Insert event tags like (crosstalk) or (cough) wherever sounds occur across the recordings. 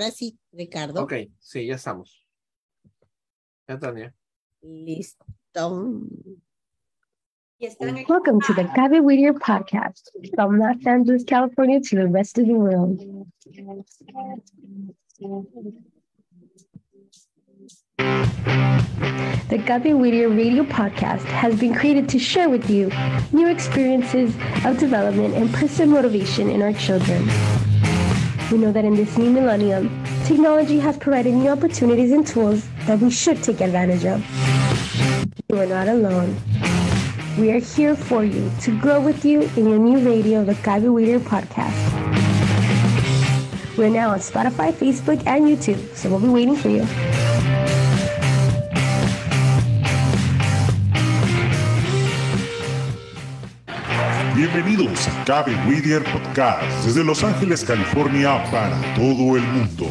Ahora sí, Ricardo. Ok, sí, ya estamos. Ya, Tania. Listo. Welcome to the Gabe Whittier podcast from Los Angeles, California to the rest of the world. The Gabe Whittier radio podcast has been created to share with you new experiences of development and personal motivation in our children. We know that in this new millennium, technology has provided new opportunities and tools that we should take advantage of. You are not alone. We are here for you to grow with you in your new radio, the Gabi Weeder podcast. We're now on Spotify, Facebook, and YouTube, so we'll be waiting for you. Bienvenidos a Cabe Whittier Podcast desde Los Ángeles, California para todo el mundo.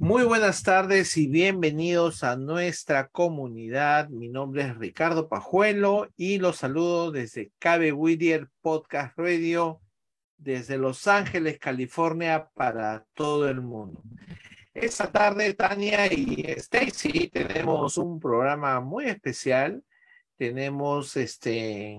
Muy buenas tardes y bienvenidos a nuestra comunidad. Mi nombre es Ricardo Pajuelo y los saludo desde Cabe Whittier Podcast Radio desde Los Ángeles, California para todo el mundo. Esta tarde, Tania y Stacy, tenemos un programa muy especial. Tenemos este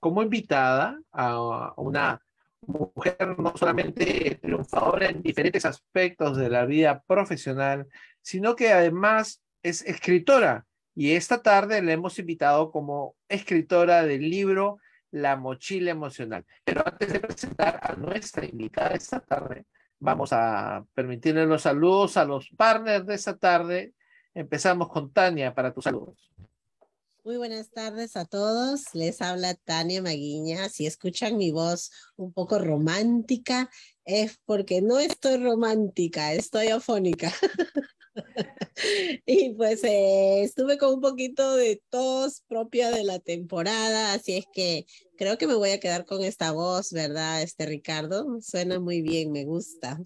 como invitada a una mujer no solamente triunfadora en diferentes aspectos de la vida profesional, sino que además es escritora. Y esta tarde le hemos invitado como escritora del libro La mochila emocional. Pero antes de presentar a nuestra invitada esta tarde, vamos a permitirle los saludos a los partners de esta tarde. Empezamos con Tania para tus saludos. Muy buenas tardes a todos. Les habla Tania Maguiña. Si escuchan mi voz un poco romántica, es porque no estoy romántica, estoy afónica. (laughs) y pues eh, estuve con un poquito de tos propia de la temporada, así es que creo que me voy a quedar con esta voz, ¿verdad, este Ricardo? Suena muy bien, me gusta.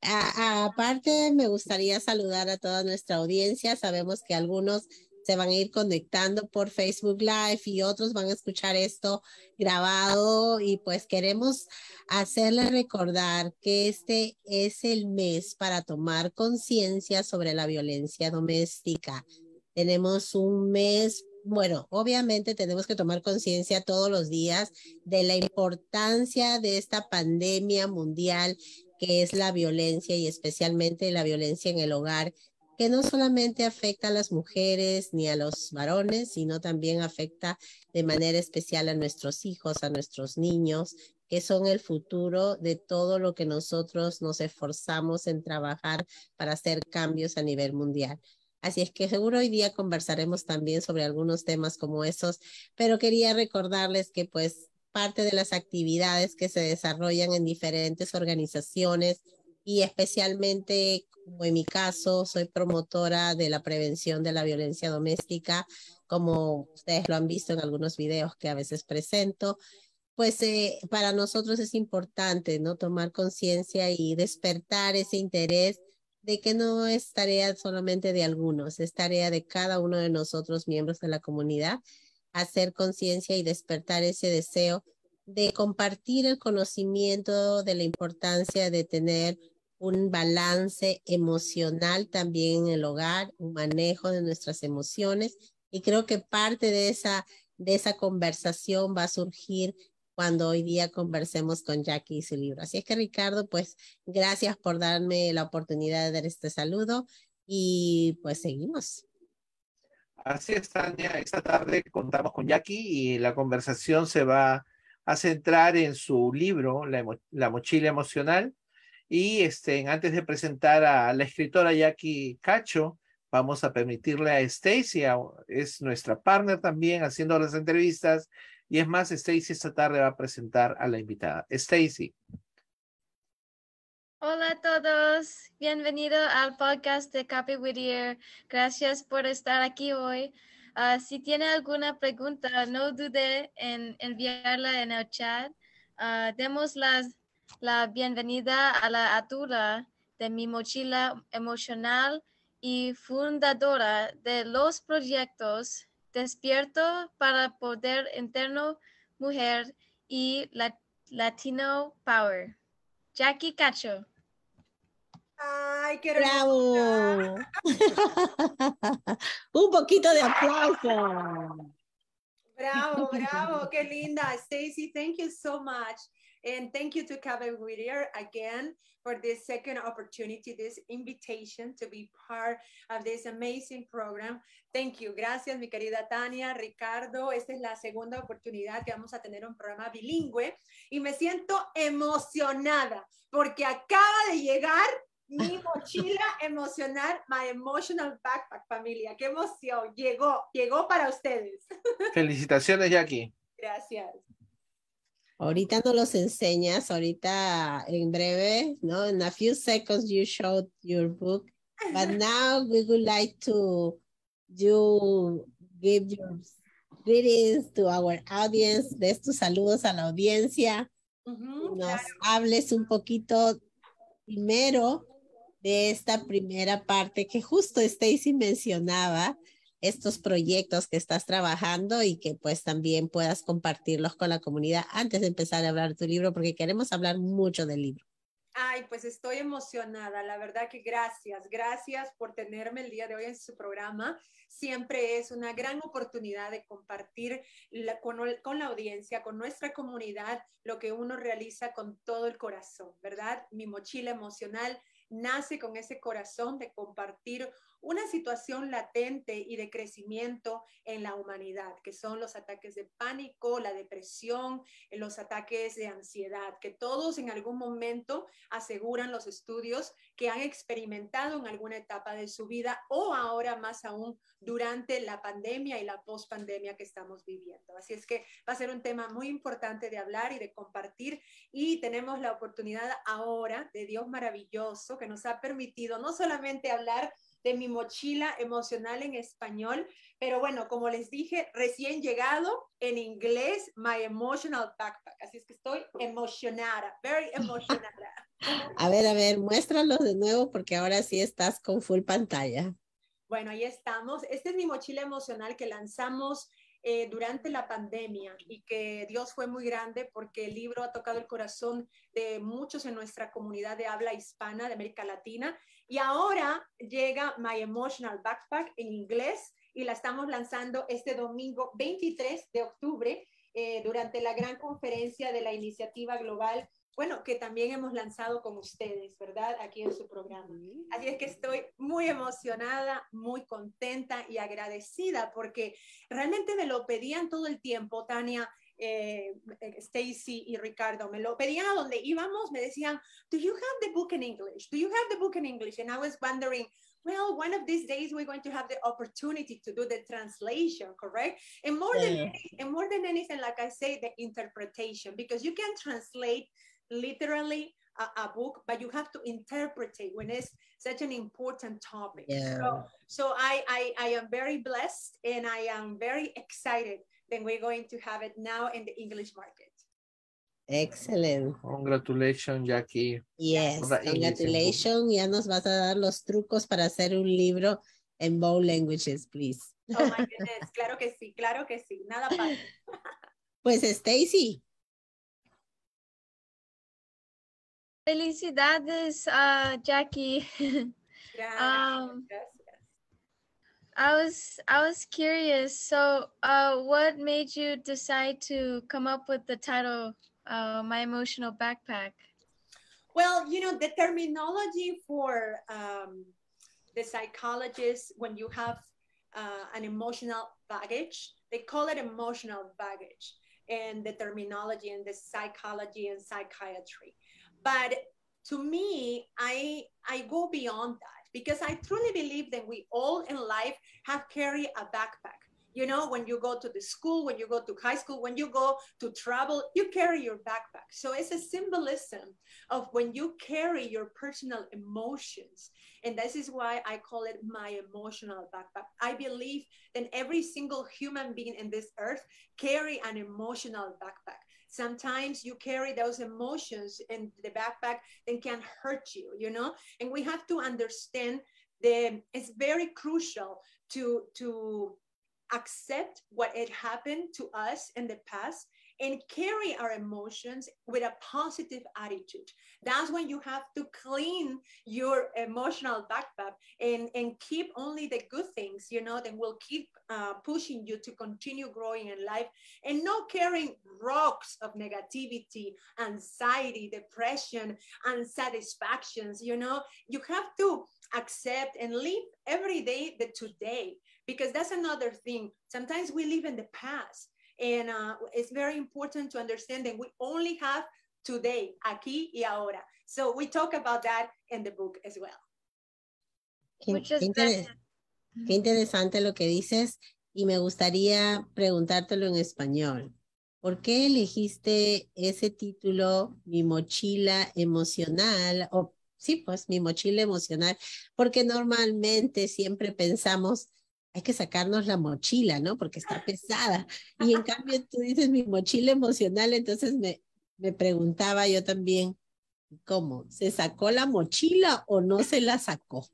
aparte, me gustaría saludar a toda nuestra audiencia. Sabemos que algunos se van a ir conectando por Facebook Live y otros van a escuchar esto grabado y pues queremos hacerles recordar que este es el mes para tomar conciencia sobre la violencia doméstica. Tenemos un mes bueno, obviamente tenemos que tomar conciencia todos los días de la importancia de esta pandemia mundial que es la violencia y especialmente la violencia en el hogar, que no solamente afecta a las mujeres ni a los varones, sino también afecta de manera especial a nuestros hijos, a nuestros niños, que son el futuro de todo lo que nosotros nos esforzamos en trabajar para hacer cambios a nivel mundial. Así es que seguro hoy día conversaremos también sobre algunos temas como esos, pero quería recordarles que pues parte de las actividades que se desarrollan en diferentes organizaciones y especialmente, como en mi caso, soy promotora de la prevención de la violencia doméstica, como ustedes lo han visto en algunos videos que a veces presento, pues eh, para nosotros es importante, ¿no? Tomar conciencia y despertar ese interés de que no es tarea solamente de algunos, es tarea de cada uno de nosotros, miembros de la comunidad, hacer conciencia y despertar ese deseo de compartir el conocimiento de la importancia de tener un balance emocional también en el hogar, un manejo de nuestras emociones y creo que parte de esa de esa conversación va a surgir cuando hoy día conversemos con Jackie y su libro. Así es que Ricardo, pues gracias por darme la oportunidad de dar este saludo y pues seguimos. Así es, Tania. Esta tarde contamos con Jackie y la conversación se va a centrar en su libro, La, mochila emocional. Y este, antes de presentar a la escritora Jackie Cacho, vamos a permitirle a Stacy, es nuestra partner también, haciendo las entrevistas. Y es más, Stacy esta tarde va a presentar a la invitada. Stacy. Hola a todos, bienvenido al podcast de Copy Whittier. Gracias por estar aquí hoy. Ah, si tiene alguna pregunta, no dude en enviarla en el chat. Uh, demos la bienvenida a la autora de mi mochila emocional y fundadora de los proyectos Despierto para Poder Interno Mujer y Latino Power. Jackie Cacho. Ay, qué bravo. (laughs) Un poquito de aplauso. Bravo, bravo, qué (laughs) linda. Stacy, thank you so much. And thank you to Kevin Whittier again for this second opportunity, this invitation to be part of this amazing program. Thank you. Gracias, mi querida Tania, Ricardo. Esta es la segunda oportunidad que vamos a tener un programa bilingüe y me siento emocionada porque acaba de llegar mi mochila emocional, my emotional backpack, familia. Qué emoción. Llegó, llegó para ustedes. Felicitaciones, Jackie. Gracias. Ahorita no los enseñas, ahorita en breve, ¿no? In a few seconds you showed your book, but (laughs) now we would like to you give your greetings to our audience, des tus saludos a la audiencia, nos hables un poquito primero de esta primera parte que justo Stacy mencionaba, estos proyectos que estás trabajando y que pues también puedas compartirlos con la comunidad antes de empezar a hablar de tu libro, porque queremos hablar mucho del libro. Ay, pues estoy emocionada. La verdad que gracias, gracias por tenerme el día de hoy en su programa. Siempre es una gran oportunidad de compartir con, con, la audiencia, con nuestra comunidad, lo que uno realiza con todo el corazón, ¿verdad? Mi mochila emocional nace con ese corazón de compartir una situación latente y de crecimiento en la humanidad, que son los ataques de pánico, la depresión, los ataques de ansiedad, que todos en algún momento aseguran los estudios que han experimentado en alguna etapa de su vida o ahora más aún durante la pandemia y la pospandemia que estamos viviendo. Así es que va a ser un tema muy importante de hablar y de compartir y tenemos la oportunidad ahora de Dios maravilloso que nos ha permitido no solamente hablar de mi mochila emocional en español. Pero bueno, como les dije, recién llegado en inglés, My Emotional Backpack. Así es que estoy emocionada, very emocionada. (laughs) A ver, a ver, muéstralo de nuevo porque ahora sí estás con full pantalla. Bueno, ahí estamos. Esta es mi mochila emocional que lanzamos eh, durante la pandemia y que Dios fue muy grande porque el libro ha tocado el corazón de muchos en nuestra comunidad de habla hispana de América Latina. Y ahora llega My Emotional Backpack en inglés y la estamos lanzando este domingo 23 de octubre eh, durante la gran conferencia de la iniciativa global bueno, que también hemos lanzado con ustedes, ¿verdad? Aquí en su programa. Así es que estoy muy emocionada, muy contenta y agradecida porque realmente me lo pedían todo el tiempo, Tania. Eh, Stacy y Ricardo me lo pedían a donde íbamos, me decían, do you have the book in English? Do you have the book in English? And I was wondering, well, one of these days we're going to have the opportunity to do the translation, correct? And more yeah. than and more than anything, like I say, the interpretation, because you can translate literally a, a, book, but you have to interpret it when it's such an important topic. Yeah. So, so I, I, I am very blessed and I am very excited that we're going to have it now in the English market. Excellent. Congratulations, Jackie. Yes, congratulations. Ya nos vas a dar los trucos para hacer un libro en both languages, please. Oh my goodness, (laughs) claro que sí, claro que sí. Nada para. (laughs) Pues Stacy. Felicidades, uh, Jackie. (laughs) Gracias, Um, gracias. I was I was curious. So, uh, what made you decide to come up with the title, uh, "My Emotional Backpack"? Well, you know, the terminology for um, the psychologists when you have uh, an emotional baggage, they call it emotional baggage, and the terminology and the psychology and psychiatry. But to me, I I go beyond that because I truly believe that we all in life have carry a backpack. You know, when you go to the school, when you go to high school, when you go to travel, you carry your backpack. So it's a symbolism of when you carry your personal emotions. And this is why I call it my emotional backpack. I believe that every single human being in this earth carry an emotional backpack. Sometimes you carry those emotions in the backpack and can hurt you, you know? And we have to understand the it's very crucial to to accept what had happened to us in the past and carry our emotions with a positive attitude. That's when you have to clean your emotional backpack and, and keep only the good things, you know, that will keep uh, pushing you to continue growing in life and not carrying rocks of negativity, anxiety, depression, unsatisfactions, you know. You have to accept and live every day the today because that's another thing. Sometimes we live in the past and uh, it's very important to understand that we only have today, aquí y ahora. So we talk about that in the book as well. Qué, Muchas qué inter- gracias. qué interesante lo que dices y me gustaría preguntártelo en español. ¿Por qué elegiste ese título, Mi mochila emocional? O sí, pues mi mochila emocional, porque normalmente siempre pensamos, hay que sacarnos la mochila, ¿no? Porque está pesada. Y en cambio tú dices mi mochila emocional, entonces me, me preguntaba yo también, ¿cómo? ¿Se sacó la mochila o no se la sacó?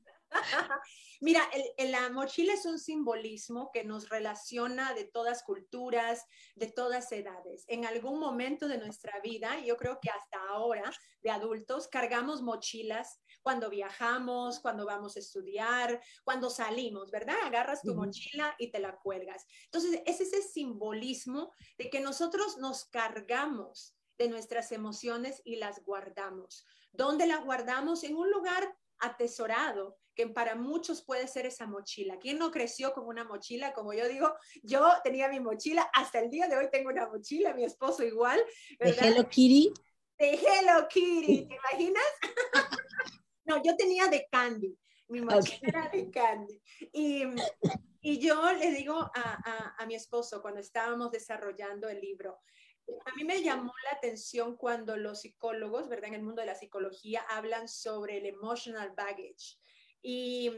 Mira, el, el- la mochila es un simbolismo que nos relaciona de todas culturas, de todas edades. En algún momento de nuestra vida, yo creo que hasta ahora, de adultos, cargamos mochilas cuando viajamos, cuando vamos a estudiar, cuando salimos, ¿verdad? Agarras tu mochila y te la cuelgas. Entonces, es ese simbolismo de que nosotros nos cargamos de nuestras emociones y las guardamos. ¿Dónde las guardamos? En un lugar atesorado, que para muchos puede ser esa mochila. ¿Quién no creció con una mochila? Como yo digo, yo tenía mi mochila, hasta el día de hoy tengo una mochila, mi esposo igual, ¿De ¿verdad? Hello Kitty? De Hello Kitty, ¿te imaginas? (laughs) no, yo tenía de Candy, mi mochila Ok. era de Candy. Y, y yo le digo a, a- a mi esposo cuando estábamos desarrollando el libro, a mí me llamó la atención cuando los psicólogos, ¿verdad? En el mundo de la psicología hablan sobre el emotional baggage. Y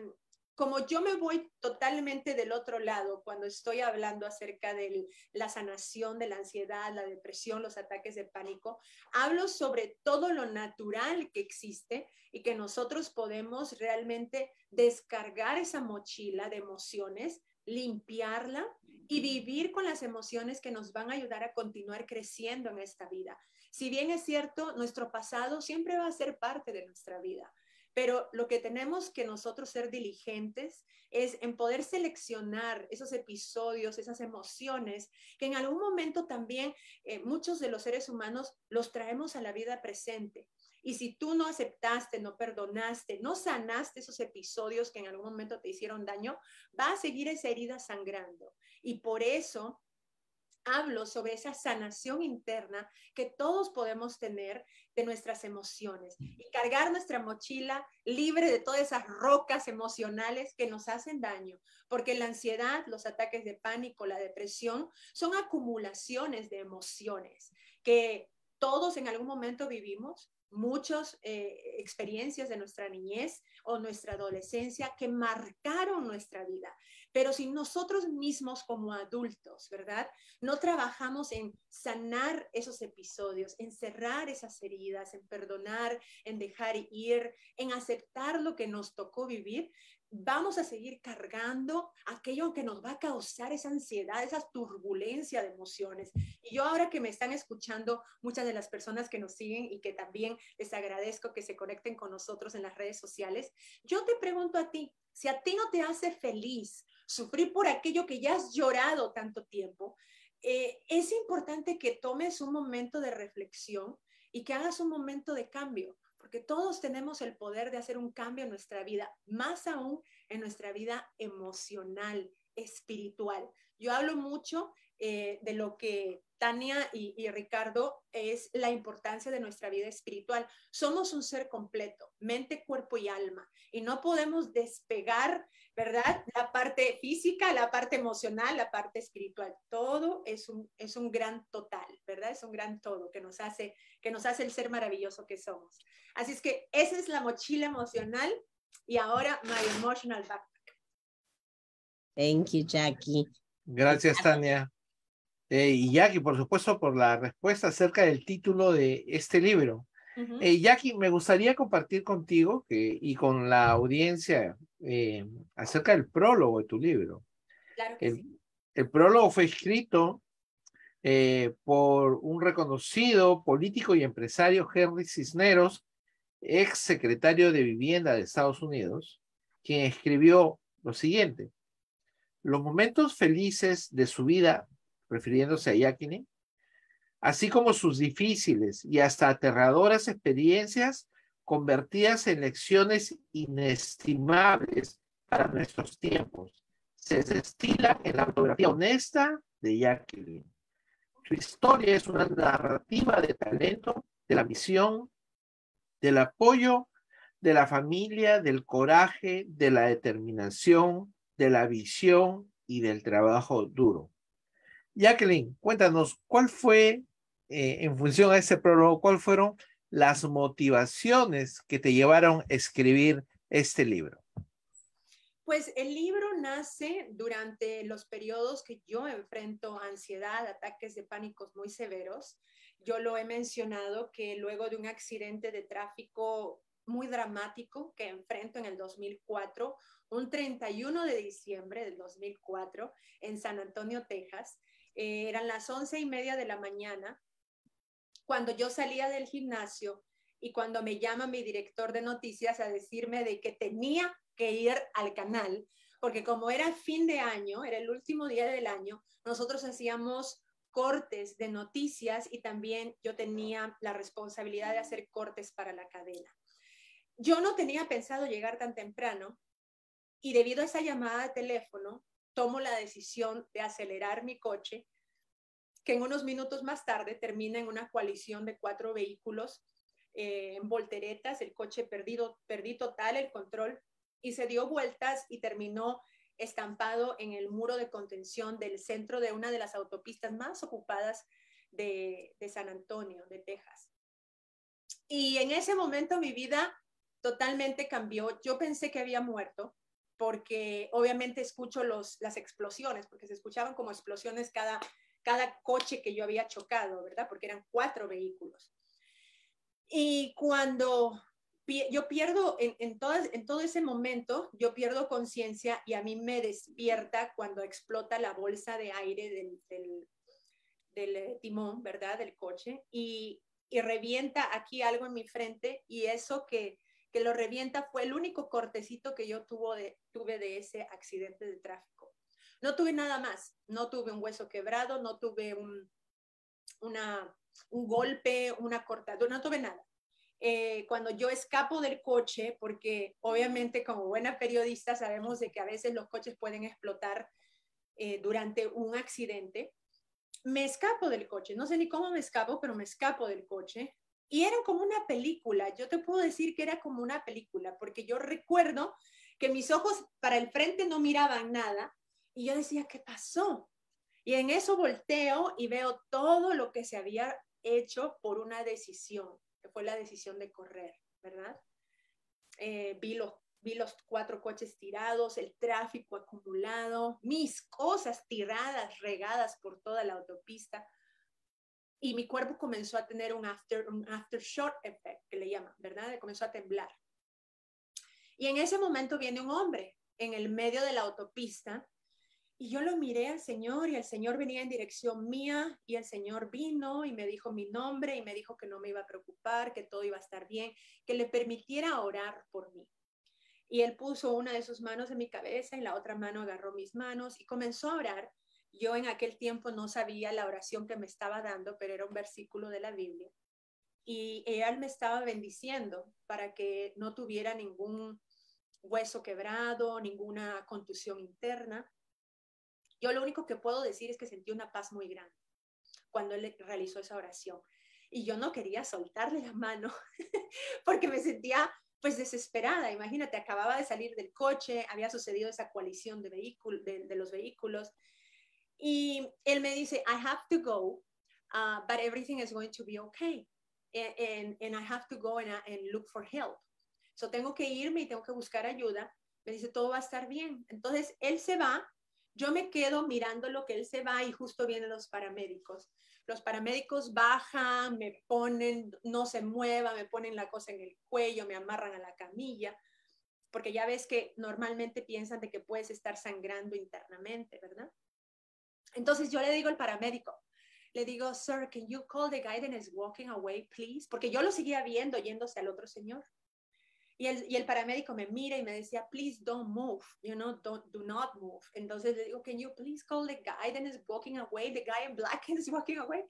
como yo me voy totalmente del otro lado cuando estoy hablando acerca de la sanación de la ansiedad, la depresión, los ataques de pánico, hablo sobre todo lo natural que existe y que nosotros podemos realmente descargar esa mochila de emociones, limpiarla y vivir con las emociones que nos van a ayudar a continuar creciendo en esta vida. Si bien es cierto, nuestro pasado siempre va a ser parte de nuestra vida, pero lo que tenemos que nosotros ser diligentes es en poder seleccionar esos episodios, esas emociones, que en algún momento también eh, muchos de los seres humanos los traemos a la vida presente. Y si tú no aceptaste, no perdonaste, no sanaste esos episodios que en algún momento te hicieron daño, va a seguir esa herida sangrando. Y por eso hablo sobre esa sanación interna que todos podemos tener de nuestras emociones y cargar nuestra mochila libre de todas esas rocas emocionales que nos hacen daño, porque la ansiedad, los ataques de pánico, la depresión son acumulaciones de emociones que todos en algún momento vivimos, muchas eh, experiencias de nuestra niñez o nuestra adolescencia que marcaron nuestra vida. Pero si nosotros mismos como adultos, ¿verdad? No trabajamos en sanar esos episodios, en cerrar esas heridas, en perdonar, en dejar ir, en aceptar lo que nos tocó vivir, vamos a seguir cargando aquello que nos va a causar esa ansiedad, esa turbulencia de emociones. Y yo ahora que me están escuchando, muchas de las personas que nos siguen y que también les agradezco que se conecten con nosotros en las redes sociales, yo te pregunto a ti, si a ti no te hace feliz sufrir por aquello que ya has llorado tanto tiempo, eh, es importante que tomes un momento de reflexión y que hagas un momento de cambio porque todos tenemos el poder de hacer un cambio en nuestra vida, más aún en nuestra vida emocional, espiritual. Yo hablo mucho eh, de lo que Tania y, Ricardo es la importancia de nuestra vida espiritual. Somos un ser completo, mente, cuerpo y alma, y no podemos despegar, ¿verdad? La parte física, la parte emocional, la parte espiritual. Todo es un, es un gran total, ¿verdad? Es un gran todo que nos hace, que nos hace el ser maravilloso que somos. Así es que esa es la mochila emocional y ahora my emotional backpack. Thank you, Jackie. Gracias, Tania. Eh, y Jackie, por supuesto, por la respuesta acerca del título de este libro. Eh, Jackie, me gustaría compartir contigo que, y con la audiencia eh, acerca del prólogo de tu libro. Claro que el, sí. el prólogo fue escrito por un reconocido político y empresario, Henry Cisneros, ex secretario de Vivienda de Estados Unidos, quien escribió lo siguiente. Los momentos felices de su vida refiriéndose a Yakini, así como sus difíciles y hasta aterradoras experiencias convertidas en lecciones inestimables para nuestros tiempos. Se destila en la autografía honesta de Jacqueline. Su historia es una narrativa de talento, de la misión, del apoyo de la familia, del coraje, de la determinación, de la visión y del trabajo duro. Jacqueline, cuéntanos, ¿cuál fue, eh, en función a ese prólogo, cuáles fueron las motivaciones que te llevaron a escribir este libro? Pues el libro nace durante los periodos que yo enfrento ansiedad, ataques de pánicos muy severos. Yo lo he mencionado que luego de un accidente de tráfico muy dramático que enfrento en el 2004, un 31 de diciembre del 2004 en San Antonio, Texas, eh, eran las once y media de la mañana, cuando yo salía del gimnasio y cuando me llama mi director de noticias a decirme de que tenía que ir al canal, porque como era fin de año, era el último día del año, nosotros hacíamos cortes de noticias y también yo tenía la responsabilidad de hacer cortes para la cadena. Yo no tenía pensado llegar tan temprano y debido a esa llamada de teléfono, tomo la decisión de acelerar mi coche, que en unos minutos más tarde termina en una coalición de cuatro vehículos eh, en volteretas, el coche perdido, perdí total el control y se dio vueltas y terminó estampado en el muro de contención del centro de una de las autopistas más ocupadas de, de San Antonio, de Texas. Y en ese momento mi vida totalmente cambió. Yo pensé que había muerto porque obviamente escucho los, las explosiones, porque se escuchaban como explosiones cada, cada coche que yo había chocado, ¿verdad? Porque eran cuatro vehículos. Y cuando yo pierdo, en, en, todo, en todo ese momento, yo pierdo conciencia y a mí me despierta cuando explota la bolsa de aire del, del, del timón, ¿verdad? Del coche y, y revienta aquí algo en mi frente y eso que que lo revienta fue el único cortecito que yo de, tuve de ese accidente de tráfico. No tuve nada más, no tuve un hueso quebrado, no tuve un, una, un golpe, una cortadura, no tuve nada. Eh, cuando yo escapo del coche, porque obviamente como buena periodista sabemos de que a veces los coches pueden explotar eh, durante un accidente, me escapo del coche, no sé ni cómo me escapo, pero me escapo del coche. Y era como una película, yo te puedo decir que era como una película, porque yo recuerdo que mis ojos para el frente no miraban nada y yo decía, ¿qué pasó? Y en eso volteo y veo todo lo que se había hecho por una decisión que fue la decisión de correr, ¿verdad? Eh, vi, los, vi los cuatro coches tirados, el tráfico acumulado, mis cosas tiradas, regadas por toda la autopista. Y mi cuerpo comenzó a tener un after, un aftershock effect, que le llaman, ¿verdad? Comenzó a temblar. Y en ese momento viene un hombre en el medio de la autopista y yo lo miré al Señor y el Señor venía en dirección mía y el Señor vino y me dijo mi nombre y me dijo que no me iba a preocupar, que todo iba a estar bien, que le permitiera orar por mí. Y él puso una de sus manos en mi cabeza y la otra mano agarró mis manos y comenzó a orar. Yo en aquel tiempo no sabía la oración que me estaba dando, pero era un versículo de la Biblia. Y él me estaba bendiciendo para que no tuviera ningún hueso quebrado, ninguna contusión interna yo lo único que puedo decir es que sentí una paz muy grande cuando él realizó esa oración. Y yo no quería soltarle la mano (laughs) porque me sentía pues desesperada. Imagínate, acababa de salir del coche, había sucedido esa coalición de, vehículos, de, los vehículos. Y él me dice, I have to go, uh, but everything is going to be okay. And, and, I have to go and, and look for help. So tengo que irme y tengo que buscar ayuda. Me dice, todo va a estar bien. Entonces, él se va yo me quedo mirando lo que él se va y justo vienen los paramédicos. Los paramédicos bajan, me ponen, no se mueva, me ponen la cosa en el cuello, me amarran a la camilla, porque ya ves que normalmente piensan de que puedes estar sangrando internamente, ¿verdad? Entonces yo le digo al paramédico, le digo, sir, can you call the guy that is walking away, please? Porque yo lo seguía viendo yéndose al otro señor. Y el, y el paramédico me mira y me decía, please don't move, you know, don't, do not move. Entonces le digo, can you please call the guy that is walking away, the guy in black (laughs) is walking away?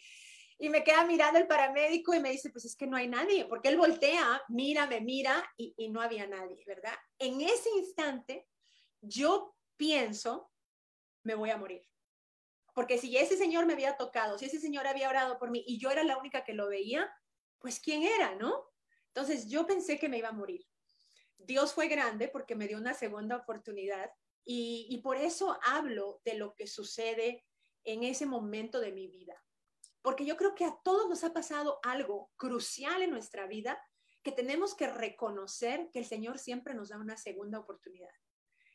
Y me queda mirando el paramédico y me dice, pues es que no hay nadie, porque él voltea, mira, me mira y, y no había nadie, ¿verdad? En ese instante, yo pienso, me voy a morir. Porque si ese señor me había tocado, si ese señor había orado por mí y yo era la única que lo veía, pues ¿quién era, no? Entonces yo pensé que me iba a morir. Dios fue grande porque me dio una segunda oportunidad y, por eso hablo de lo que sucede en ese momento de mi vida. Porque yo creo que a todos nos ha pasado algo crucial en nuestra vida que tenemos que reconocer que el Señor siempre nos da una segunda oportunidad.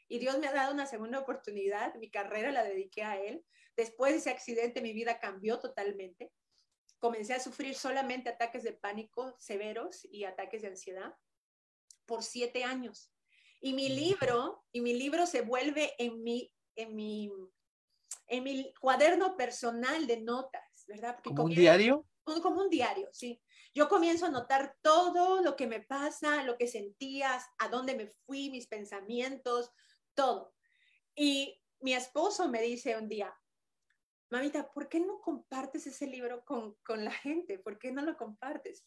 Y Dios me ha dado una segunda oportunidad, mi carrera la dediqué a Él. Después de ese accidente mi vida cambió totalmente. Comencé a sufrir solamente ataques de pánico severos y ataques de ansiedad por siete años. Y mi libro, y mi libro se vuelve en mi, en mi, en mi cuaderno personal de notas, ¿verdad? ¿Como un diario? como un diario, sí. Yo comienzo a notar todo lo que me pasa, lo que sentías, a dónde me fui, mis pensamientos, todo. Y mi esposo me dice un día, mamita, ¿por qué no compartes ese libro con, con la gente? ¿Por qué no lo compartes?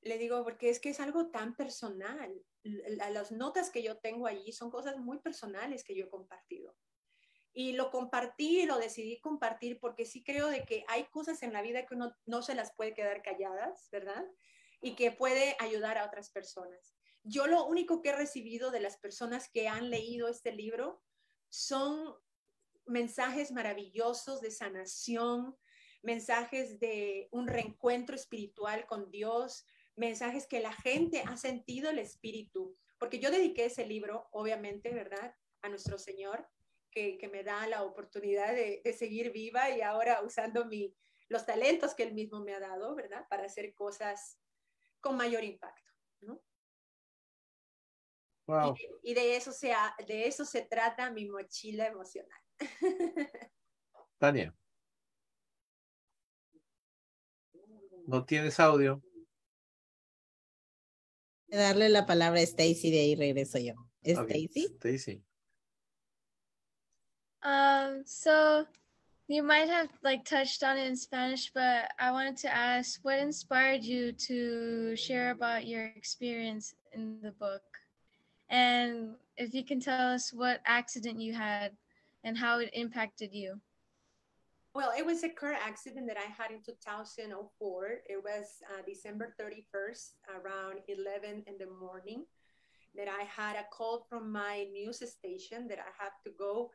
Le digo, porque es que es algo tan personal. Las notas que yo tengo allí son cosas muy personales que yo he compartido. Y lo compartí, lo decidí compartir porque sí creo de que hay cosas en la vida que uno no se las puede quedar calladas, ¿verdad? Y que puede ayudar a otras personas. Yo lo único que he recibido de las personas que han leído este libro son mensajes maravillosos de sanación, mensajes de un reencuentro espiritual con Dios, mensajes que la gente ha sentido el espíritu, porque yo dediqué ese libro, obviamente, ¿verdad? A nuestro Señor, que, que me da la oportunidad de, de, seguir viva y ahora usando mi, los talentos que Él mismo me ha dado, ¿verdad? Para hacer cosas con mayor impacto, ¿no? Wow. Y, y, de, eso se, de eso se trata mi mochila emocional. (laughs) Tania. No tienes audio. Darle la palabra a Stacy, de ahí regreso yo. Stacy. Stacy. Um, so you might have like touched on it in Spanish, but I wanted to ask what inspired you to share about your experience in the book? And if you can tell us what accident you had and how it impacted you. Well, it was a car accident that I had in 2004. It was uh, December 31st, around 11 in the morning, that I had a call from my news station that I have to go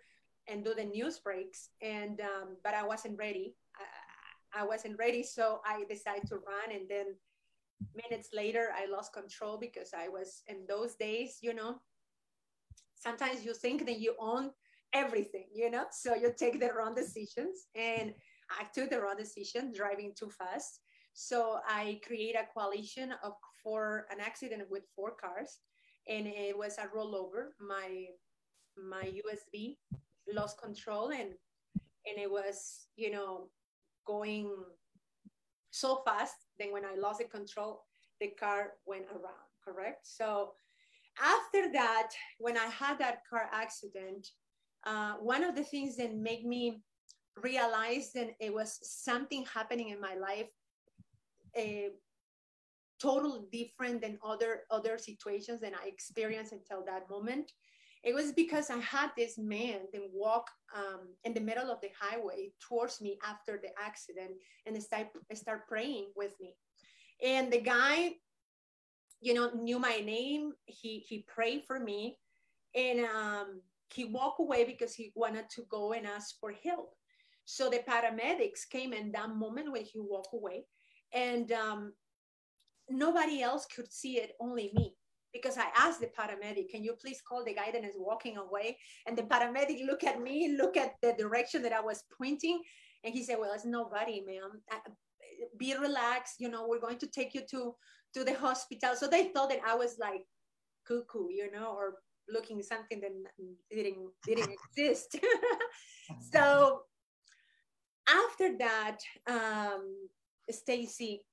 and do the news breaks. And um, but I wasn't ready. I, I wasn't ready, so I decided to run. And then minutes later, I lost control because I was in those days, you know. Sometimes you think that you own everything, you know, so you take the wrong decisions. And I took the wrong decision, driving too fast. So I create a coalition of for an accident with four cars, and it was a rollover. My my USB lost control, and and it was you know going so fast. Then when I lost the control, the car went around. Correct. So after that, when I had that car accident, uh, one of the things that made me realize that it was something happening in my life uh, totally different than other other situations that i experienced until that moment it was because i had this man that walk um, in the middle of the highway towards me after the accident and start, start praying with me. And the guy you know knew my name. He he prayed for me. And um, he walked away because he wanted to go and ask for help. So the paramedics came in that moment when he walked away, and um, nobody else could see it, only me. Because I asked the paramedic, "Can you please call the guy that is walking away?" And the paramedic (laughs) look at me, look at the direction that I was pointing, and he said, "Well, it's nobody, ma'am. Uh, be relaxed. You know, we're going to take you to to the hospital." So they thought that I was like cuckoo, you know, or looking something that didn't didn't exist. (laughs) so after that, um, Stacy,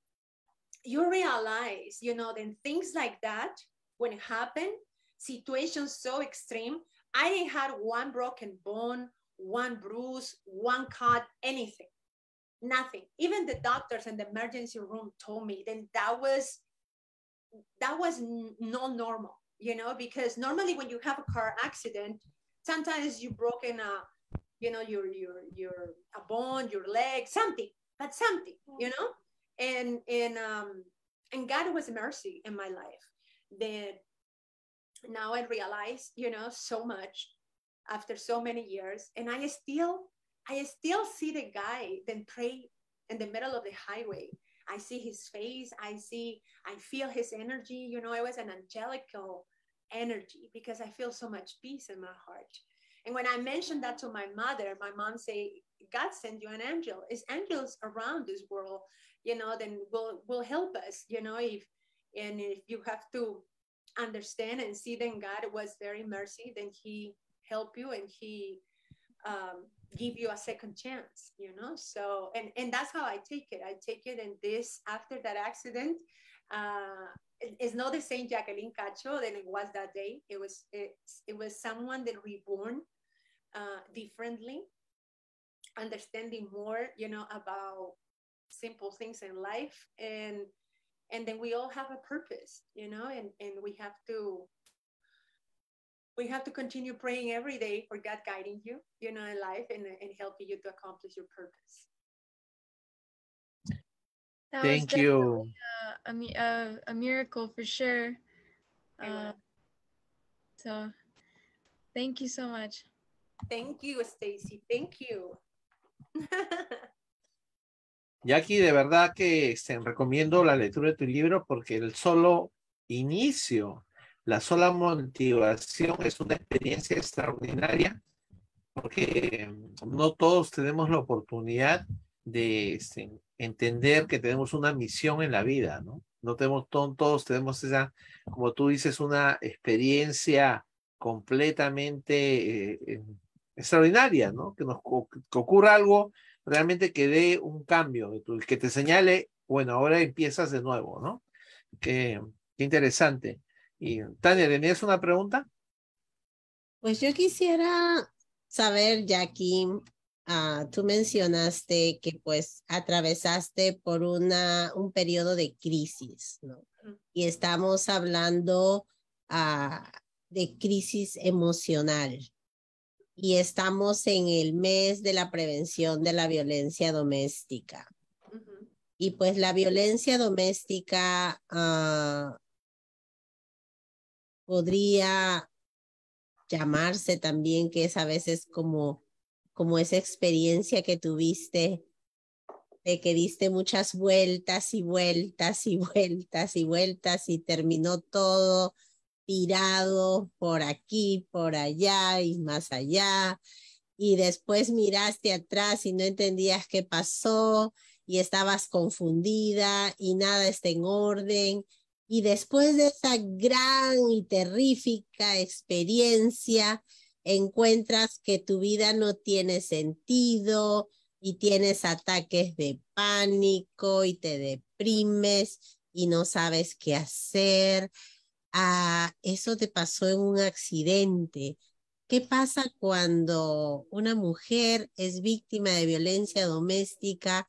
you realize, you know, then things like that when it happened, situations so extreme. I didn't have one broken bone, one bruise, one cut, anything, nothing. Even the doctors in the emergency room told me then that was that was not normal you know, because normally when you have a car accident, sometimes you broken a, you know, your your your a bone, your leg, something, but something, you know, and and um and God was mercy in my life that now I realize, you know, so much after so many years, and I still I still see the guy then pray in the middle of the highway. I see his face. I see, I feel his energy. You know, it was an angelical energy because I feel so much peace in my heart. And when I mentioned that to my mother, my mom say, God sent you an angel. Is angels around this world, you know, then will will help us, you know, if and if you have to understand and see then God was very mercy, then he help you and he um, give you a second chance, you know. So and and that's how I take it. I take it in this after that accident. Uh, it's not the same Jacqueline Cacho than it was that day. It was it, it was someone that reborn uh, differently, understanding more, you know, about simple things in life, and and then we all have a purpose, you know, and and we have to we have to continue praying every day for God guiding you, you know, in life and, and helping you to accomplish your purpose. That Thank you. A, a, a, miracle for sure. Uh, so, thank you so much. Thank you, Stacy. Thank you. (laughs) Jackie, de verdad que este, recomiendo la lectura de tu libro porque el solo inicio, la sola motivación es una experiencia extraordinaria porque no todos tenemos la oportunidad de este, entender que tenemos una misión en la vida, ¿no? No tenemos, todos tenemos esa, como tú dices, una experiencia completamente eh, extraordinaria, ¿no? Que nos que ocurra algo realmente que dé un cambio, que te señale, bueno, ahora empiezas de nuevo, ¿no? Qué, qué interesante. Y Tania, ¿tenías una pregunta? Pues yo quisiera saber, Jackie, uh, tú mencionaste que pues atravesaste por una, un periodo de crisis, ¿no? Y estamos hablando uh, de crisis emocional. Y estamos en el mes de la prevención de la violencia doméstica. Uh -huh. Y pues la violencia doméstica uh, podría llamarse también, que es a veces como, como esa experiencia que tuviste de que diste muchas vueltas y vueltas y (laughs) vueltas y vueltas y terminó todo tirado por aquí, por allá y más allá. Y después miraste atrás y no entendías qué pasó y estabas confundida y nada está en orden. Y después de esa gran y terrífica experiencia, encuentras que tu vida no tiene sentido y tienes ataques de pánico y te deprimes y no sabes qué hacer. Ah, eso te pasó en un accidente. ¿Qué pasa cuando una mujer es víctima de violencia doméstica?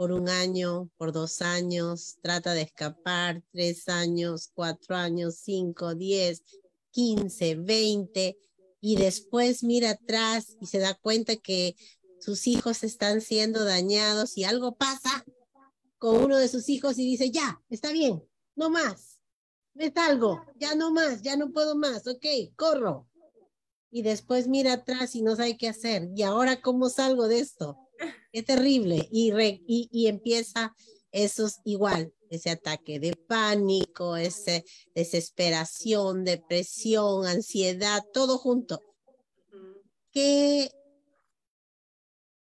por un año, por dos años, trata de escapar, tres años, cuatro años, cinco, diez, quince, veinte, y después mira atrás y se da cuenta que sus hijos están siendo dañados y algo pasa con uno de sus hijos y dice, ya, está bien, no más, es algo, ya no más, ya no puedo más, ok, corro. Y después mira atrás y no sabe qué hacer. ¿Y ahora cómo salgo de esto? (laughs) Qué terrible. Y, re, y, y, empieza eso igual, ese ataque de pánico, esa desesperación, depresión, ansiedad, todo junto. ¿Qué,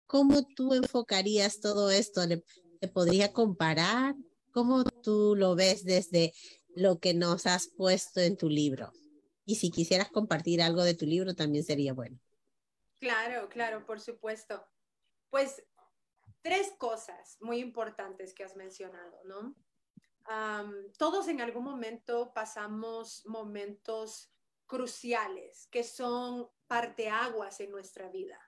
¿Cómo tú enfocarías todo esto? ¿Te podría comparar? ¿Cómo tú lo ves desde lo que nos has puesto en tu libro? Y si quisieras compartir algo de tu libro, también sería bueno. Claro, claro, por supuesto. Pues tres cosas muy importantes que has mencionado, ¿no? Todos en algún momento pasamos momentos cruciales que son parteaguas en nuestra vida.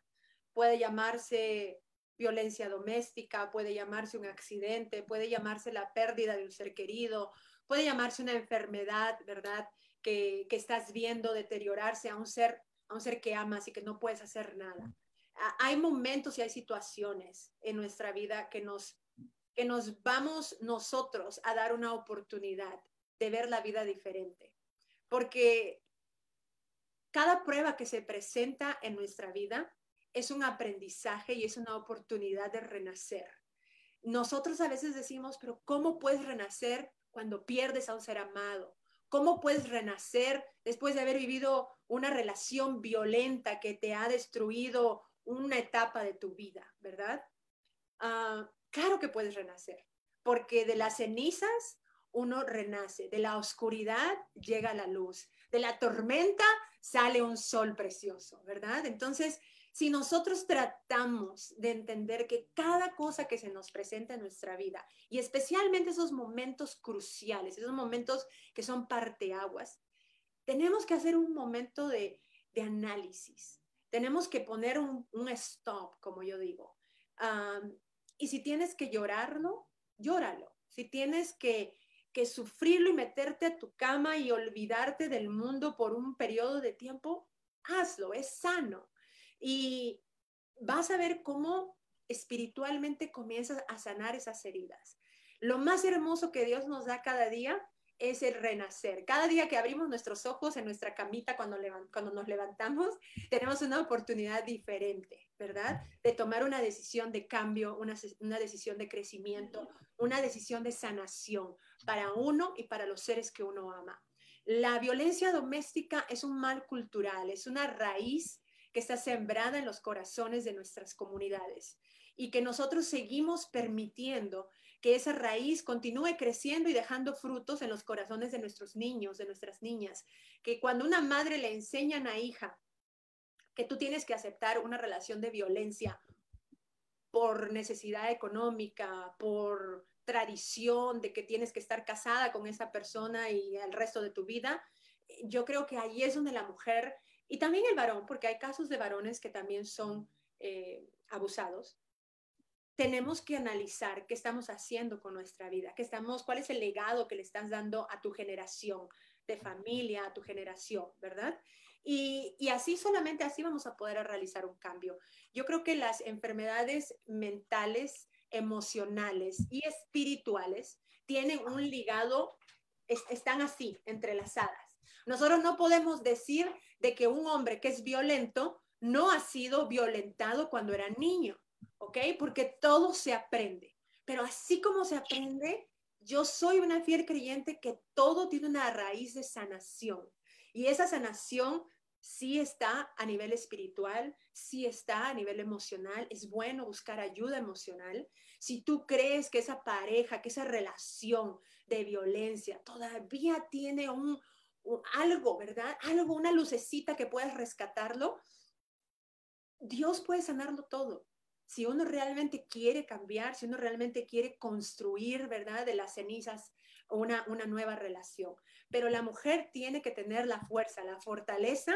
Puede llamarse violencia doméstica, puede llamarse un accidente, puede llamarse la pérdida de un ser querido, puede llamarse una enfermedad, ¿verdad? Que, que estás viendo deteriorarse a un ser a un ser que amas y que no puedes hacer nada hay momentos y hay situaciones en nuestra vida que nos, que nos vamos nosotros a dar una oportunidad de ver la vida diferente. Porque cada prueba que se presenta en nuestra vida es un aprendizaje y es una oportunidad de renacer. Nosotros a veces decimos, pero ¿cómo puedes renacer cuando pierdes a un ser amado? ¿Cómo puedes renacer después de haber vivido una relación violenta que te ha destruido una etapa de tu vida, ¿verdad? Uh, claro que puedes renacer, porque de las cenizas uno renace, de la oscuridad llega la luz, de la tormenta sale un sol precioso, ¿verdad? Entonces, si nosotros tratamos de entender que cada cosa que se nos presenta en nuestra vida, y especialmente esos momentos cruciales, esos momentos que son parteaguas, tenemos que hacer un momento de, análisis, tenemos que poner un, stop, como yo digo. Y si tienes que llorarlo, llóralo. Si tienes que, que sufrirlo y meterte a tu cama y olvidarte del mundo por un periodo de tiempo, hazlo, es sano. Y vas a ver cómo espiritualmente comienzas a sanar esas heridas. Lo más hermoso que Dios nos da cada día es el renacer. Cada día que abrimos nuestros ojos en nuestra camita cuando, nos levantamos, (laughs) tenemos una oportunidad diferente, ¿verdad? De tomar una decisión de cambio, una decisión de crecimiento, una decisión de sanación para uno y para los seres que uno ama. La violencia doméstica es un mal cultural, es una raíz que está sembrada en los corazones de nuestras comunidades y que nosotros seguimos permitiendo que esa raíz continúe creciendo y dejando frutos en los corazones de nuestros niños, de nuestras niñas, que cuando una madre le enseña a una hija que tú tienes que aceptar una relación de violencia por necesidad económica, por tradición de que tienes que estar casada con esa persona y el resto de tu vida, yo creo que ahí es donde la mujer y también el varón, porque hay casos de varones que también son eh, abusados, tenemos que analizar qué estamos haciendo con nuestra vida, qué estamos, cuál es el legado que le estás dando a tu generación de familia, a tu generación, ¿verdad? Y, y, así solamente así vamos a poder realizar un cambio. Yo creo que las enfermedades mentales, emocionales y espirituales tienen un ligado, están así, entrelazadas. Nosotros no podemos decir de que un hombre que es violento no ha sido violentado cuando era niño, ¿ok? Porque todo se aprende. Pero así como se aprende, yo soy una fiel creyente que todo tiene una raíz de sanación. Y esa sanación sí está a nivel espiritual, sí está a nivel emocional. Es bueno buscar ayuda emocional. Si tú crees que esa pareja, que esa relación de violencia todavía tiene un, algo, ¿verdad? Algo, una lucecita que puedas rescatarlo, Dios puede sanarlo todo. Si uno realmente quiere cambiar, si uno realmente quiere construir, ¿verdad? De las cenizas una, una nueva relación. Pero la mujer tiene que tener la fuerza, la fortaleza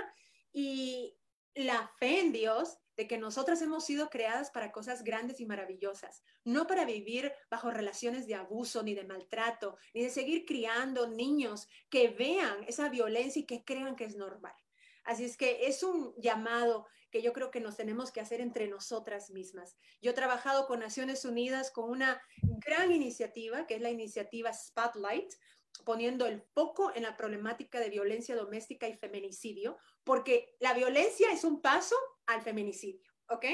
y la fe en Dios de que nosotras hemos sido creadas para cosas grandes y maravillosas, no para vivir bajo relaciones de abuso ni de maltrato, ni de seguir criando niños que vean esa violencia y que crean que es normal. Así es que es un llamado que yo creo que nos tenemos que hacer entre nosotras mismas. Yo he trabajado con Naciones Unidas con una gran iniciativa, que es la iniciativa Spotlight, poniendo el foco en la problemática de violencia doméstica y feminicidio, porque la violencia es un paso al feminicidio, ¿ok?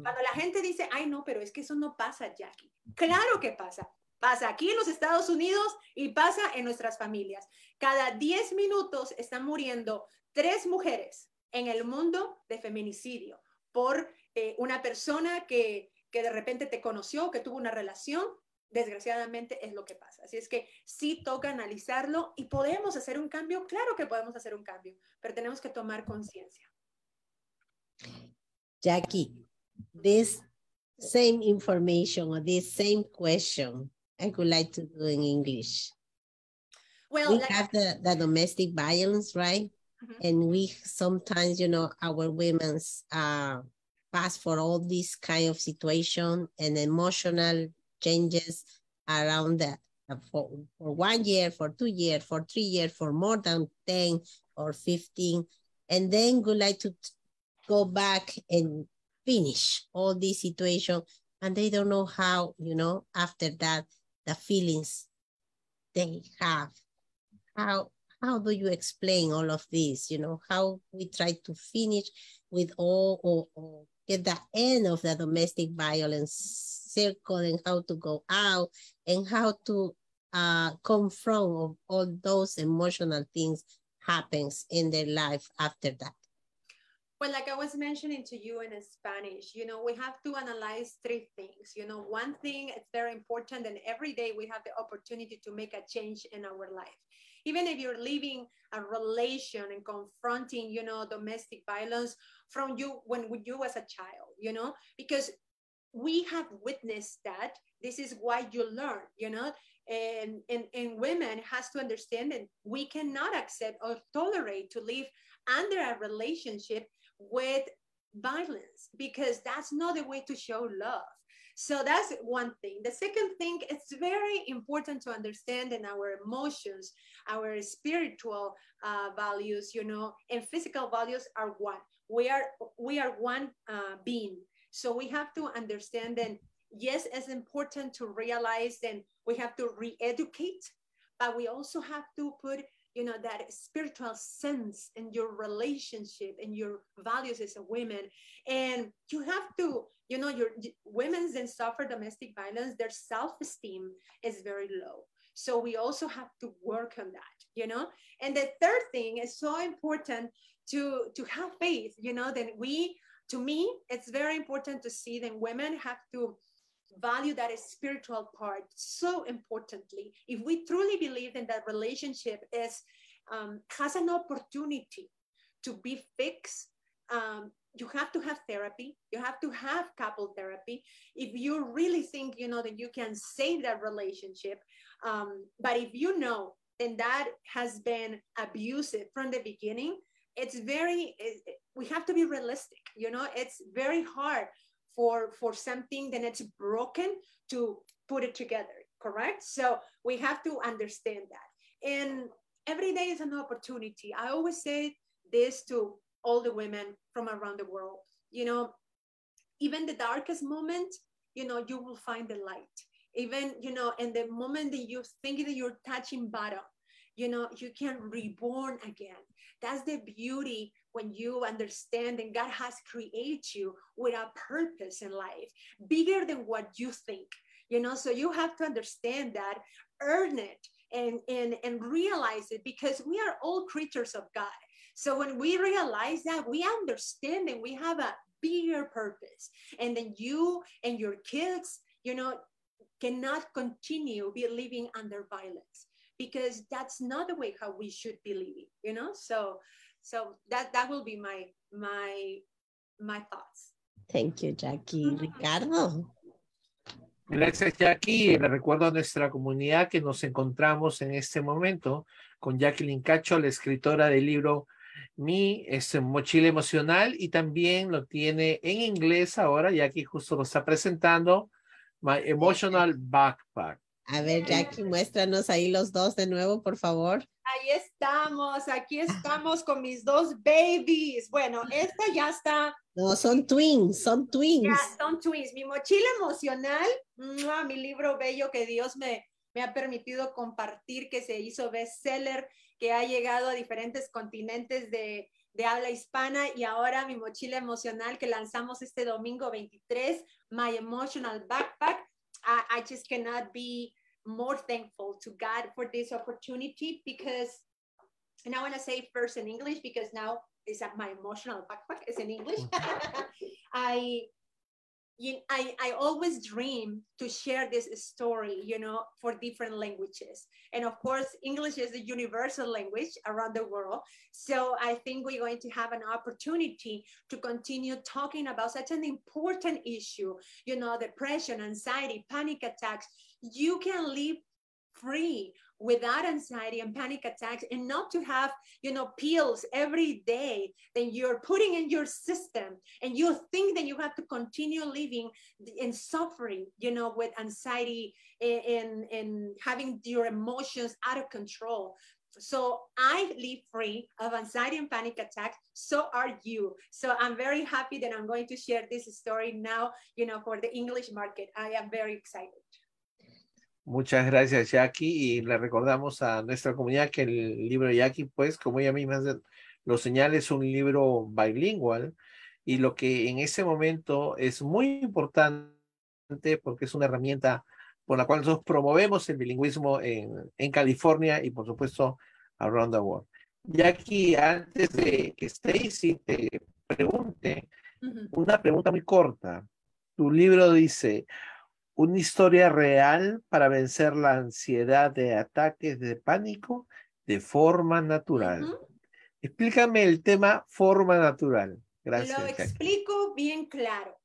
Cuando la gente dice, ay, no, pero es que eso no pasa, Jackie. Claro que pasa. Pasa aquí en los Estados Unidos y pasa en nuestras familias. Cada 10 minutos están muriendo tres mujeres en el mundo de feminicidio por eh, una persona que, que de repente te conoció, que tuvo una relación desgraciadamente es lo que pasa. Así es que sí toca analizarlo y podemos hacer un cambio, claro que podemos hacer un cambio, pero tenemos que tomar conciencia. Jackie, this same information or this same question, I would like to do in English. Well, we have the, the domestic violence, right? Mm -hmm. And we sometimes, you know, our women's uh, pass for all this kind of situation and emotional changes around that for, for one year, for two years, for three years, for more than 10 or 15. And then would like to go back and finish all this situation. And they don't know how, you know, after that, the feelings they have. How how do you explain all of this? You know, how we try to finish with all or, or get the end of the domestic violence circle and how to go out and how to uh, confront all those emotional things happens in their life after that. Well, like I was mentioning to you in Spanish, you know, we have to analyze three things. You know, one thing it's very important, and every day we have the opportunity to make a change in our life. Even if you're living a relation and confronting, you know, domestic violence from you when you was a child, you know, because we have witnessed that. This is why you learn you know and, and and women has to understand that we cannot accept or tolerate to live under a relationship with violence because that's not the way to show love so that's one thing. The second thing it's very important to understand in our emotions our spiritual uh, values you know and physical values are one. We are we are one uh, being. So we have to understand that yes, it's important to realize that we have to re-educate, but we also have to put you know that spiritual sense in your relationship and your values as a woman. And you have to you know your women that suffer domestic violence their self-esteem is very low. So we also have to work on that you know? And the third thing is so important to to have faith you know that we to me, it's very important to see that women have to value that spiritual part so importantly. If we truly believe in that relationship is um, has an opportunity to be fixed um, you have to have therapy. You have to have couple therapy. If you really think, you know, that you can save that relationship. Um, but if you know, then that has been abusive from the beginning, it's very, it, we have to be realistic. You know, it's very hard for, for something then it's broken to put it together, correct? So we have to understand that. And every day is an opportunity. I always say this to all the women from around the world. You know, even the darkest moment, you know, you will find the light. Even, you know, in the moment that you think that you're touching bottom, you know, you can reborn again. That's the beauty when you understand that God has created you with a purpose in life, bigger than what you think. You know, so you have to understand that, earn it, and and and realize it because we are all creatures of God. So when we realize that, we understand and we have a bigger purpose. And then you and your kids, you know, cannot continue be living under violence because that's not the way how we should be living, you know? So so that that will be my my my thoughts. Thank you, Jackie. Ricardo. Gracias, Jackie. Le recuerdo a nuestra comunidad que nos encontramos en este momento con Jacqueline Cacho, la escritora del libro mi este, mochila emocional y también lo tiene en inglés ahora, aquí justo lo está presentando, My Emotional Backpack. A ver, Jackie, muéstranos ahí los dos de nuevo, por favor. Ahí estamos, aquí estamos con mis dos babies. Bueno, esta ya está. No, son twins, son twins. Ya, son twins. Mi mochila emocional, mi libro bello que Dios me, me ha permitido compartir, que se hizo bestseller que ha llegado a diferentes continentes de, de habla hispana y ahora mi mochila emocional que lanzamos este domingo 23, My Emotional Backpack. I, I just cannot be more thankful to God for this opportunity because, and I want to say first in English because now is my emotional backpack is in English. (laughs) (laughs) I you, I, I always dream to share this story, you know, for different languages. And of course, English is a universal language around the world. So I think we're going to have an opportunity to continue talking about such an important issue, you know, depression, anxiety, panic attacks. You can live free without anxiety and panic attacks and not to have you know pills every day that you're putting in your system and you think that you have to continue living in suffering you know with anxiety and and having your emotions out of control so I live free of anxiety and panic attacks. So are you. So I'm very happy that I'm going to share this story now, you know, for the English market. I am very excited. Muchas gracias, Jackie. Y le recordamos a nuestra comunidad que el libro de Jackie, pues, como ella misma lo señala, es un libro bilingüe. Y lo que en ese momento es muy importante porque es una herramienta por la cual nosotros promovemos el bilingüismo en, en California y, por supuesto, around the world. Jackie, antes de que Stacy te pregunte, una pregunta muy corta. Tu libro dice, una historia real para vencer la ansiedad de ataques de pánico de forma natural. Explícame el tema forma natural. Gracias. Lo explico bien claro.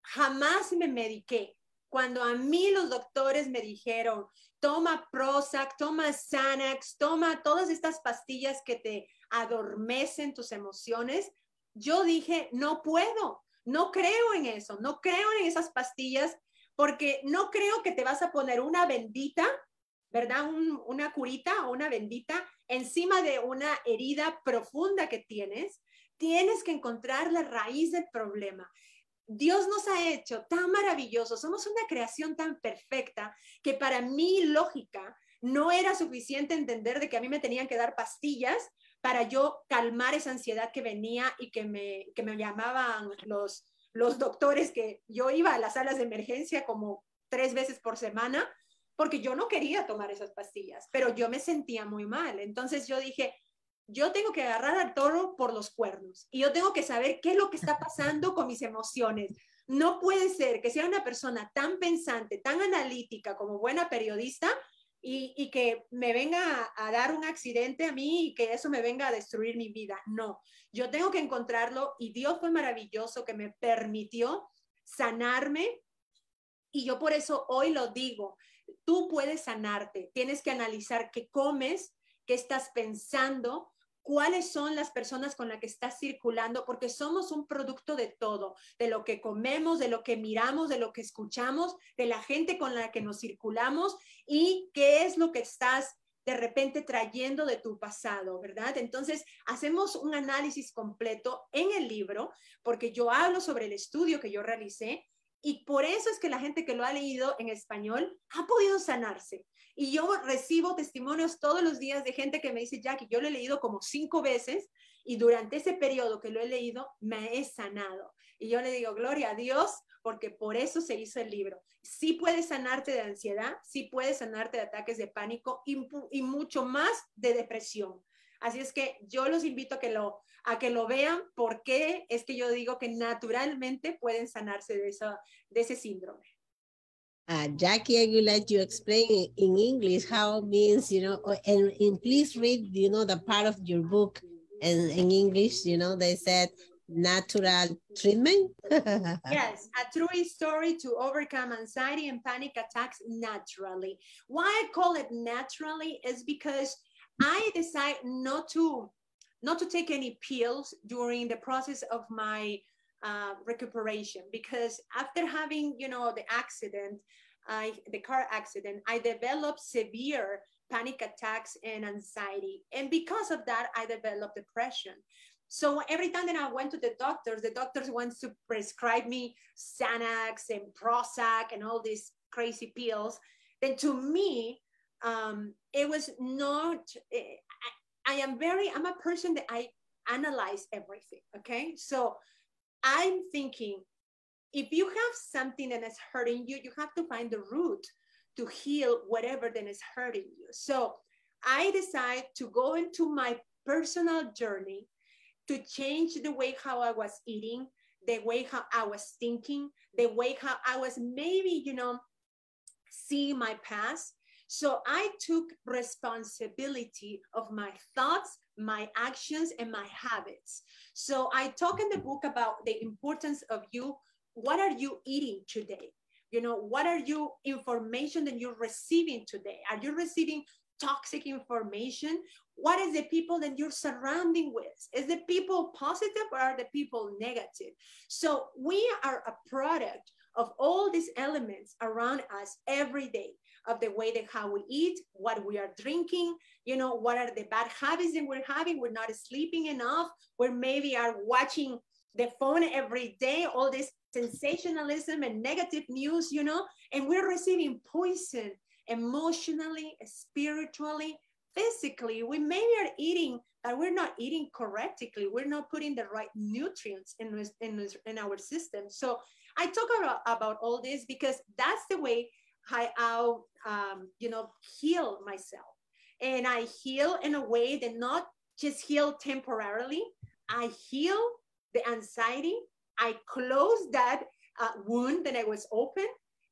Jamás me mediqué. Cuando a mí los doctores me dijeron, toma Prozac, toma Xanax, toma todas estas pastillas que te adormecen tus emociones, yo dije, no puedo, no creo en eso, no creo en esas pastillas porque no creo que te vas a poner una bendita, ¿verdad? una curita o una bendita encima de una herida profunda que tienes. Tienes que encontrar la raíz del problema. Dios nos ha hecho tan maravillosos, somos una creación tan perfecta que para mi lógica no era suficiente entender de que a mí me tenían que dar pastillas para yo calmar esa ansiedad que venía y que me, que me llamaban los, los doctores que yo iba a las salas de emergencia como tres veces por semana porque yo no quería tomar esas pastillas, pero yo me sentía muy mal. Entonces yo dije, yo tengo que agarrar al toro por los cuernos y yo tengo que saber qué es lo que está (laughs) pasando con mis emociones. No puede ser que sea una persona tan pensante, tan analítica como buena periodista, y, que me venga a, dar un accidente a mí y que eso me venga a destruir mi vida. No, yo tengo que encontrarlo y Dios fue maravilloso que me permitió sanarme y yo por eso hoy lo digo, tú puedes sanarte, tienes que analizar qué comes, qué estás pensando, cuáles son las personas con las que estás circulando, porque somos un producto de todo, de lo que comemos, de lo que miramos, de lo que escuchamos, de la gente con la que nos circulamos y qué es lo que estás de repente trayendo de tu pasado, ¿verdad? Entonces, hacemos un análisis completo en el libro, porque yo hablo sobre el estudio que yo realicé y por eso es que la gente que lo ha leído en español ha podido sanarse. Y yo recibo testimonios todos los días de gente que me dice, Jackie, yo lo he leído como cinco veces y durante ese periodo que lo he leído me he sanado. Y yo le digo, gloria a Dios, porque por eso se hizo el libro. Sí puede sanarte de ansiedad, sí puede sanarte de ataques de pánico y, mucho más de depresión. Así es que yo los invito a que lo, a que lo vean porque es que yo digo que naturalmente pueden sanarse de, esa, de ese síndrome. Uh, Jackie, I would like you explain in English how it means, you know, and, and please read, you know, the part of your book in, in English, you know, they said natural treatment. (laughs) yes, a true story to overcome anxiety and panic attacks naturally. Why I call it naturally is because I decide not to not to take any pills during the process of my uh, recuperation because after having you know the accident, I the car accident, I developed severe panic attacks and anxiety, and because of that, I developed depression. So every time that I went to the doctors, the doctors wants to prescribe me Xanax and Prozac and all these crazy pills. Then to me, um, it was not, eh, I, I am very, I'm a person that I analyze everything. Okay. So I'm thinking if you have something that is hurting you, you have to find the root to heal whatever that is hurting you. So I decide to go into my personal journey to change the way how I was eating, the way how I was thinking, the way how I was maybe, you know, seeing my past so I took responsibility of my thoughts, my actions, and my habits. So I talk in the book about the importance of you. What are you eating today? You know, what are you information that you're receiving today? Are you receiving toxic information? What is the people that you're surrounding with? Is the people positive or are the people negative? So we are a product of all these elements around us every day of the way that how we eat, what we are drinking, you know, what are the bad habits that we're having. We're not sleeping enough. We maybe are watching the phone every day, all this sensationalism and negative news, you know, and we're receiving poison emotionally, spiritually, physically. We maybe are eating, but we're not eating correctly. We're not putting the right nutrients in, in, in our system. So I talk about, about all this because that's the way I, I'll, um, you know, heal myself. And I heal in a way that not just heal temporarily. I heal the anxiety. I close that uh, wound that I was open.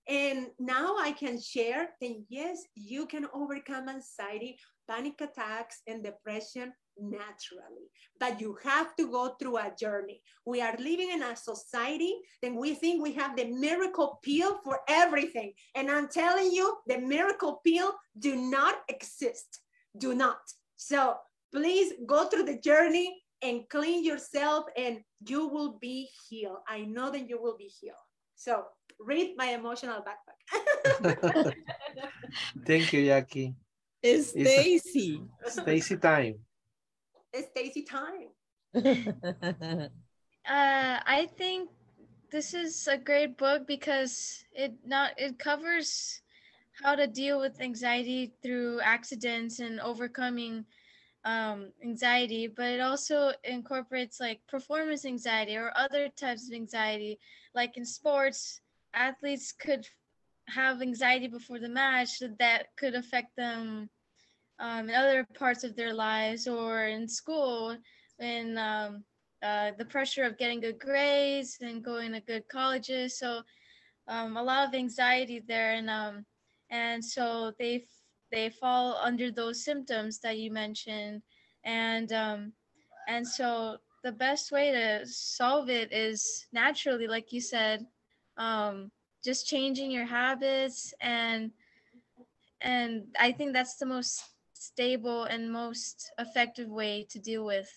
And now I can share that yes, you can overcome anxiety, panic attacks, and depression naturally. But you have to go through a journey. We are living in a society that we think we have the miracle pill for everything. And I'm telling you, the miracle pill do not exist. Do not. So please go through the journey and clean yourself and you will be healed. I know that you will be healed. So read my emotional backpack. (laughs) Thank you, Jackie. It's Stacy. Stacy time. Stacy time. (laughs) uh, I think this is a great book because it not it covers how to deal with anxiety through accidents and overcoming um, anxiety, but it also incorporates like performance anxiety or other types of anxiety. Like in sports, athletes could have anxiety before the match that could affect them um, in other parts of their lives or in school and um, uh, the pressure of getting good grades and going to good colleges. So um, a lot of anxiety there, and um, and so they they fall under those symptoms that you mentioned and um and so the best way to solve it is naturally like you said um just changing your habits and and i think that's the most stable and most effective way to deal with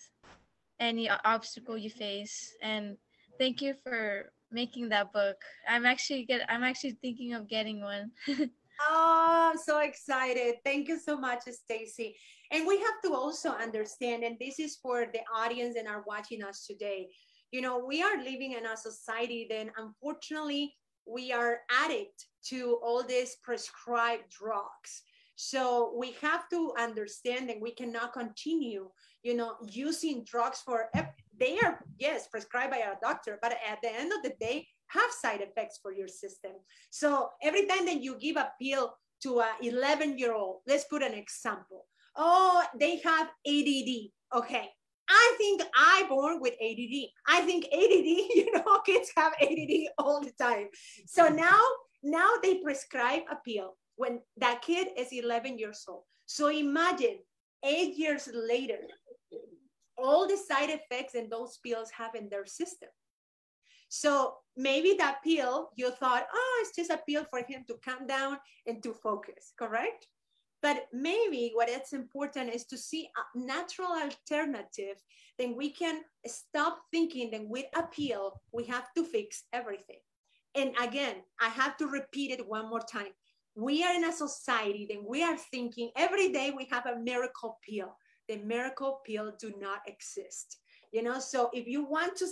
any obstacle you face and thank you for making that book i'm actually get i'm actually thinking of getting one (laughs) Oh, I'm so excited. Thank you so much, Stacy. And we have to also understand, and this is for the audience that are watching us today. You know, we are living in a society that unfortunately we are addict to all these prescribed drugs. So we have to understand that we cannot continue, you know, using drugs for they are yes prescribed by a doctor, but at the end of the day, have side effects for your system. So every time that you give a pill to a 11 year old, let's put an example. Oh, they have ADD. Okay. I think I born with ADD. I think ADD, (laughs) you know, kids have ADD all the time. So now, now they prescribe a pill when that kid is 11 years old. So imagine eight years later, all the side effects and those pills have in their system. So maybe that pill, you thought, oh, it's just a pill for him to calm down and to focus, correct? But maybe what is important is to see a natural alternative. Then we can stop thinking that with a pill, we have to fix everything. And again, I have to repeat it one more time. We are in a society that we are thinking every day we have a miracle pill. The miracle pill do not exist. You know, so if you want to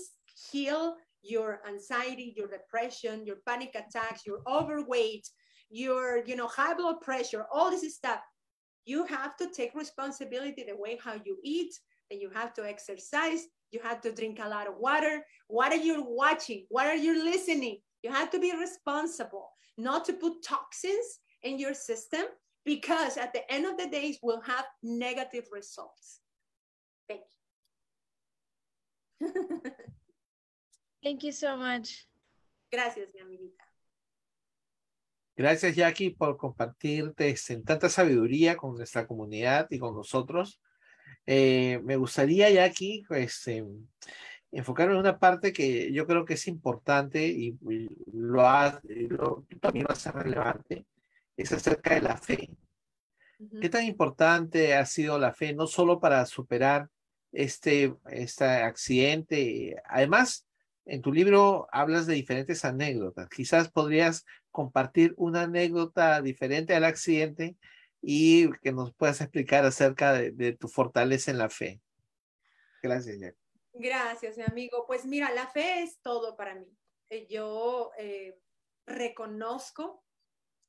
heal your anxiety, your depression, your panic attacks, your overweight, your you know high blood pressure, all this stuff. You have to take responsibility the way how you eat, and you have to exercise. You have to drink a lot of water. What are you watching? What are you listening? You have to be responsible, not to put toxins in your system because at the end of the days will have negative results. Thank you. (laughs) Thank you so much. Gracias, mi amiguita. Gracias, Jackie, por compartirte en tanta sabiduría con nuestra comunidad y con nosotros. Eh, me gustaría, Jackie, pues, eh, enfocarme en una parte que yo creo que es importante y, lo, ha, lo también va a ser relevante, es acerca de la fe. ¿Qué tan importante ha sido la fe, no solo para superar este, este accidente? Además, en tu libro hablas de diferentes anécdotas. Quizás podrías compartir una anécdota diferente al accidente y que nos puedas explicar acerca de, tu fortaleza en la fe. Gracias, Jack. Gracias, mi amigo. Pues mira, la fe es todo para mí. Eh, yo eh, reconozco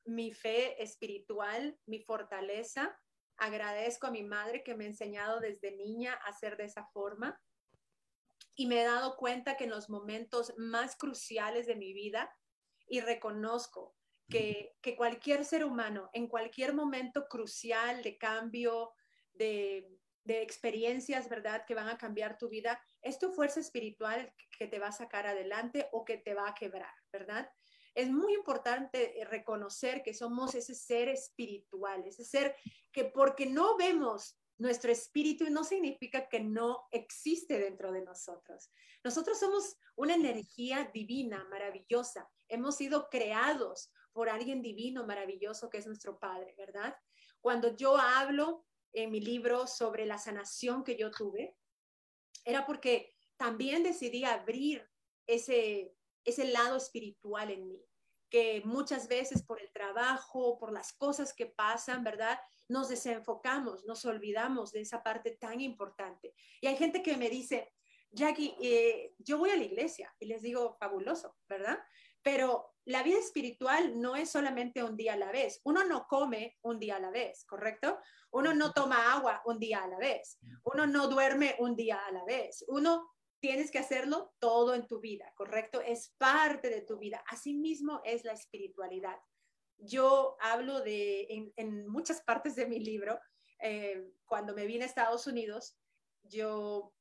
mi fe espiritual, mi fortaleza. Agradezco a mi madre que me ha enseñado desde niña a ser de esa forma y me he dado cuenta que en los momentos más cruciales de mi vida, y reconozco que, cualquier ser humano, en cualquier momento crucial de cambio, de experiencias, ¿verdad?, que van a cambiar tu vida, es tu fuerza espiritual que te va a sacar adelante o que te va a quebrar, ¿verdad? Es muy importante reconocer que somos ese ser espiritual, ese ser que porque no vemos nuestro espíritu no significa que no existe dentro de nosotros. Nosotros somos una energía divina, maravillosa. Hemos sido creados por alguien divino, maravilloso, que es nuestro Padre, ¿verdad? Cuando yo hablo en mi libro sobre la sanación que yo tuve, era porque también decidí abrir ese, ese lado espiritual en mí, que muchas veces por el trabajo, por las cosas que pasan, ¿verdad? nos desenfocamos, nos olvidamos de esa parte tan importante. Y hay gente que me dice, Jackie, eh, yo voy a la iglesia y les digo, fabuloso, ¿verdad? Pero la vida espiritual no es solamente un día a la vez. Uno no come un día a la vez, ¿correcto? Uno no toma agua un día a la vez. Uno no duerme un día a la vez. Uno tienes que hacerlo todo en tu vida, ¿correcto? Es parte de tu vida. Asimismo es la espiritualidad yo hablo de, en, muchas partes de mi libro, eh, cuando me vine a Estados Unidos, yo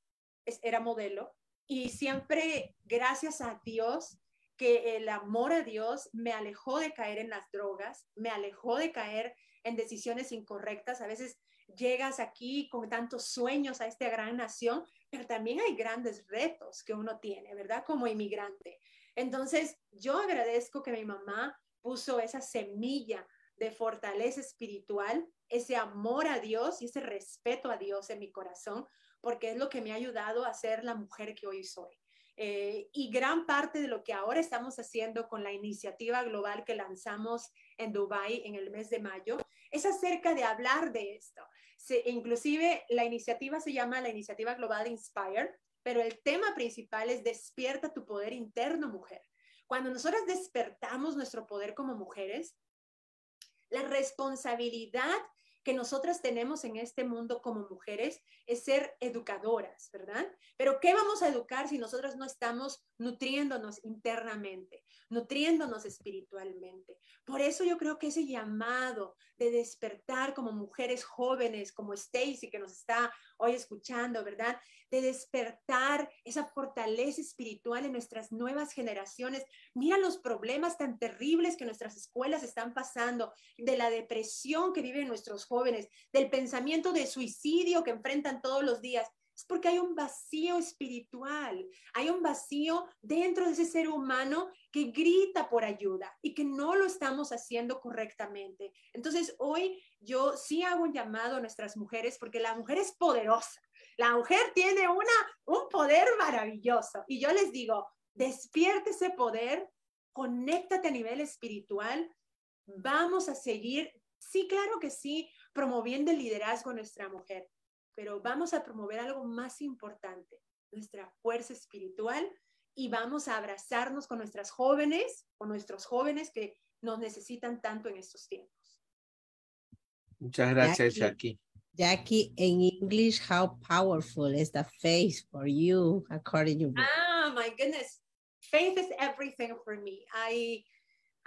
era modelo y siempre, gracias a Dios, que el amor a Dios me alejó de caer en las drogas, me alejó de caer en decisiones incorrectas. A veces llegas aquí con tantos sueños a esta gran nación, pero también hay grandes retos que uno tiene, ¿verdad? Como inmigrante. Entonces, yo agradezco que mi mamá puso esa semilla de fortaleza espiritual, ese amor a Dios y ese respeto a Dios en mi corazón, porque es lo que me ha ayudado a ser la mujer que hoy soy. Eh, y gran parte de lo que ahora estamos haciendo con la iniciativa global que lanzamos en Dubai en el mes de mayo es acerca de hablar de esto. inclusive la iniciativa se llama la iniciativa global Inspire, pero el tema principal es despierta tu poder interno, mujer. Cuando nosotros despertamos nuestro poder como mujeres, la responsabilidad que nosotras tenemos en este mundo como mujeres es ser educadoras, ¿verdad? Pero ¿qué vamos a educar si nosotras no estamos nutriéndonos internamente, nutriéndonos espiritualmente? Por eso yo creo que ese llamado de despertar como mujeres jóvenes, como Stacy que nos está hoy escuchando, ¿verdad? De despertar esa fortaleza espiritual en nuestras nuevas generaciones. Mira los problemas tan terribles que nuestras escuelas están pasando, de la depresión que viven nuestros jóvenes, del pensamiento de suicidio que enfrentan todos los días es porque hay un vacío espiritual, hay un vacío dentro de ese ser humano que grita por ayuda y que no lo estamos haciendo correctamente. Entonces, hoy yo sí hago un llamado a nuestras mujeres porque la mujer es poderosa. La mujer tiene una, un poder maravilloso. Y yo les digo, despierte ese poder, conéctate a nivel espiritual. Vamos a seguir, sí, claro que sí, promoviendo el liderazgo de nuestra mujer pero vamos a promover algo más importante, nuestra fuerza espiritual y vamos a abrazarnos con nuestras jóvenes, con nuestros jóvenes que nos necesitan tanto en estos tiempos. Muchas gracias, Jackie. Jackie, in English, how powerful is the faith for you, according to you? Ah, my goodness. Faith is everything for me. I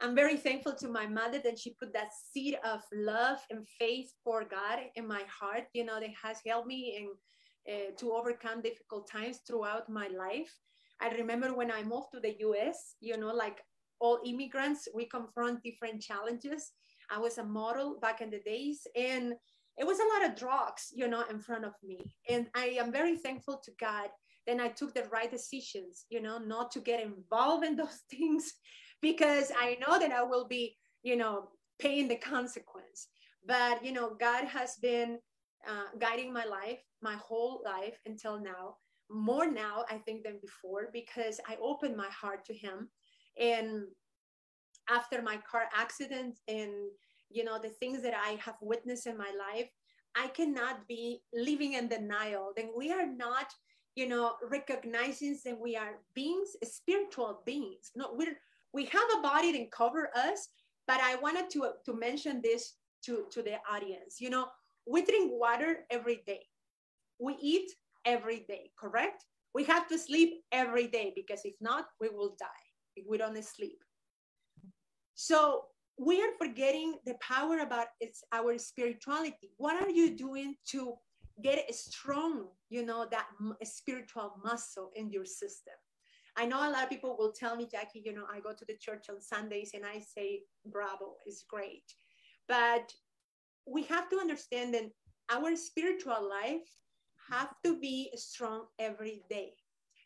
I'm very thankful to my mother that she put that seed of love and faith for God in my heart. You know, that has helped me in, uh, to overcome difficult times throughout my life. I remember when I moved to the US, you know, like all immigrants, we confront different challenges. I was a model back in the days, and it was a lot of drugs, you know, in front of me. And I am very thankful to God. Then I took the right decisions, you know, not to get involved in those (laughs) things because I know that I will be, you know, paying the consequence. But, you know, God has been uh, guiding my life, my whole life until now, more now, I think, than before, because I opened my heart to Him. And after my car accident and, you know, the things that I have witnessed in my life, I cannot be living in denial. Then we are not, you know, recognizing that we are beings, spiritual beings. No, we're we have a body that cover us, but I wanted to, to mention this to, to the audience. You know, we drink water every day. We eat every day, correct? We have to sleep every day because if not, we will die if we don't sleep. So we are forgetting the power about it's our spirituality. What are you doing to get strong, you know, that spiritual muscle in your system? I know a lot of people will tell me, Jackie, you know, I go to the church on Sundays and I say, bravo, it's great. But we have to understand that our spiritual life have to be strong every day.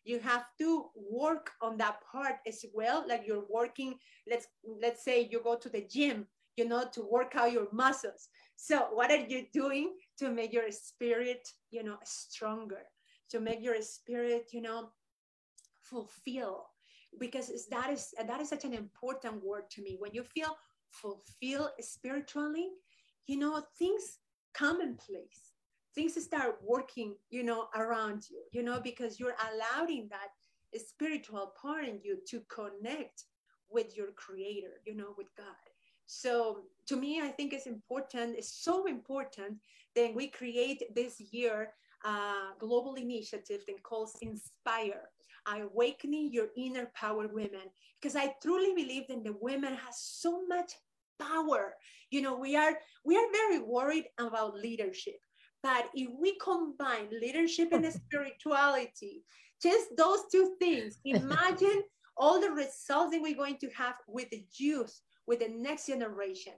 You have to work on that part as well. Like you're working, let's let's say you go to the gym, you know, to work out your muscles. So what are you doing to make your spirit, you know, stronger? To make your spirit, you know, fulfill because that is that is such an important word to me. When you feel fulfilled spiritually you know things come in place. Things start working you know around you you know because you're allowing that spiritual part in you to connect with your creator you know with god. So to me i think it's important it's so important that we create this year a global initiative that calls inspire awakening your inner power women because i truly believe that the women has so much power you know we are we are very worried about leadership but if we combine leadership and (laughs) spirituality just those two things (laughs) imagine all the results that we're going to have with the youth with the next generation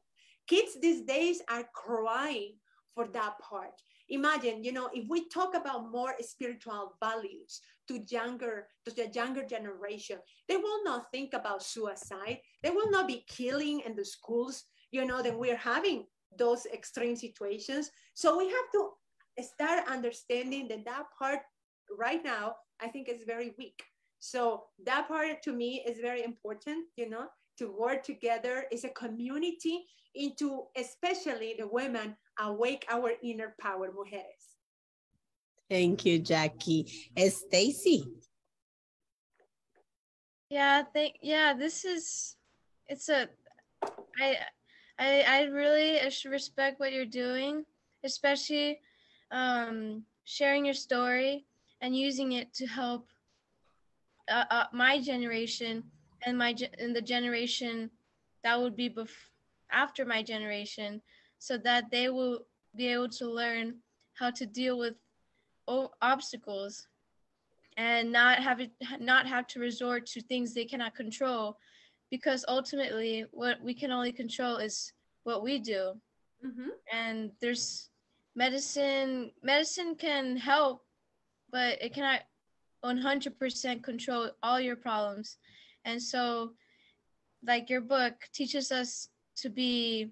kids these days are crying for that part. Imagine, you know, if we talk about more spiritual values to younger, to the younger generation, they will not think about suicide. They will not be killing in the schools, you know, then we're having those extreme situations. So we have to start understanding that that part right now, I think is very weak. So that part to me is very important, you know, to work together as a community into especially the women awake our inner power, mujeres. Thank you, Jackie. Stacy. Yeah, thank yeah, this is it's a I I I really respect what you're doing, especially um sharing your story and using it to help uh, uh, my generation and my and the generation that would be bef- after my generation so that they will be able to learn how to deal with obstacles and not have it, not have to resort to things they cannot control because ultimately what we can only control is what we do mm-hmm. and there's medicine medicine can help but it cannot 100% control all your problems and so like your book teaches us to be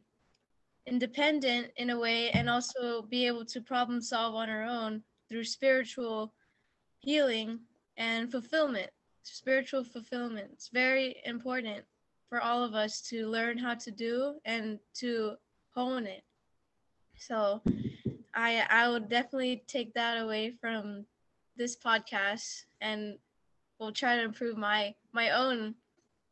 independent in a way and also be able to problem solve on our own through spiritual healing and fulfillment. Spiritual fulfillment. It's very important for all of us to learn how to do and to hone it. So i i would definitely take that away from this podcast and we'll try to improve my my own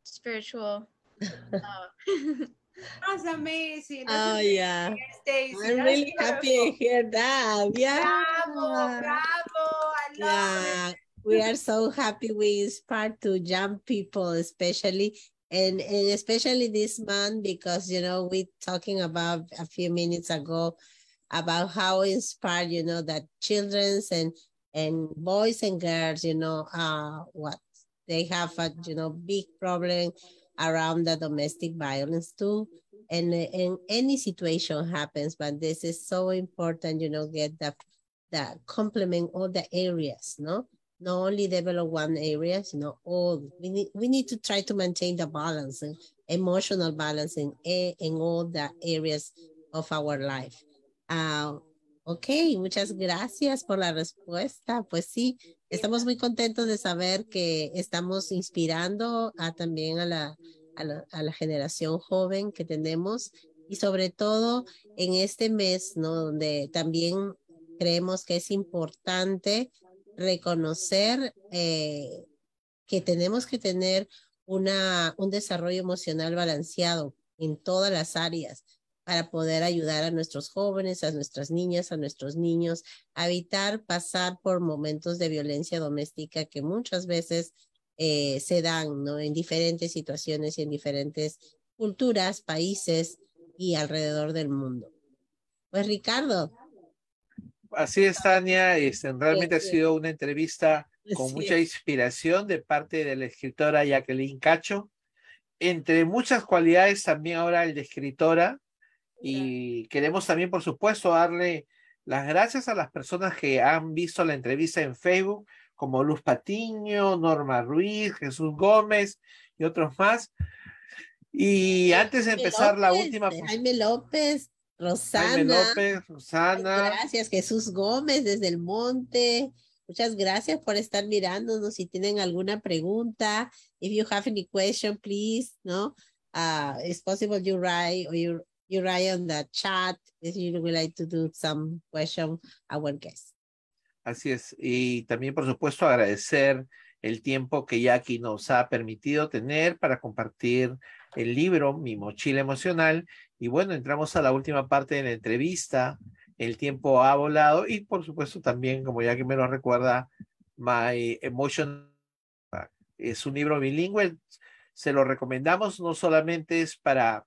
spiritual (laughs) uh, (laughs) That's amazing. That's oh amazing. yeah. Stacy. I'm That's really beautiful. happy to hear that. Yeah. Bravo, bravo. I love yeah. it. We are so happy we inspire to young people, especially and, and especially this month because you know we talking about a few minutes ago about how inspired you know that children's and and boys and girls you know uh what they have a you know big problem around the domestic violence too. And, and any situation happens, but this is so important, you know, get the, the complement all the areas, no? Not only develop one areas, you know, all we need we need to try to maintain the balance and emotional balance in, in all the areas of our life. Uh, Ok, muchas gracias por la respuesta. Pues sí, estamos muy contentos de saber que estamos inspirando a, también a la, a la, a la generación joven que tenemos y sobre todo en este mes, ¿no? Donde también creemos que es importante reconocer eh, que tenemos que tener una, un desarrollo emocional balanceado en todas las áreas para poder ayudar a nuestros jóvenes, a nuestras niñas, a nuestros niños, a evitar pasar por momentos de violencia doméstica que muchas veces eh, se dan ¿no? en diferentes situaciones y en diferentes culturas, países y alrededor del mundo. Pues Ricardo. Así es, Tania. Este, realmente ha sido una entrevista con mucha inspiración de parte de la escritora Jacqueline Cacho. Entre muchas cualidades también ahora el de escritora, y queremos también, por supuesto, darle las gracias a las personas que han visto la entrevista en Facebook, como Luz Patiño, Norma Ruiz, Jesús Gómez y otros más. Y antes de empezar la última... Jaime López, Rosana. Jaime López, Rosana. Gracias, Jesús Gómez desde el monte. Muchas gracias por estar mirándonos. Si tienen alguna pregunta, if you have any question, please, no? Uh, it's possible you write or you you write on the chat if you would like to do some question our guest. Así es. Y también, por supuesto, agradecer el tiempo que Jackie nos ha permitido tener para compartir el libro Mi mochila emocional. Y bueno, entramos a la última parte de la entrevista. El tiempo ha volado y, por supuesto, también, como Jackie me lo recuerda, My Emotion es un libro bilingüe. Se lo recomendamos, no solamente es para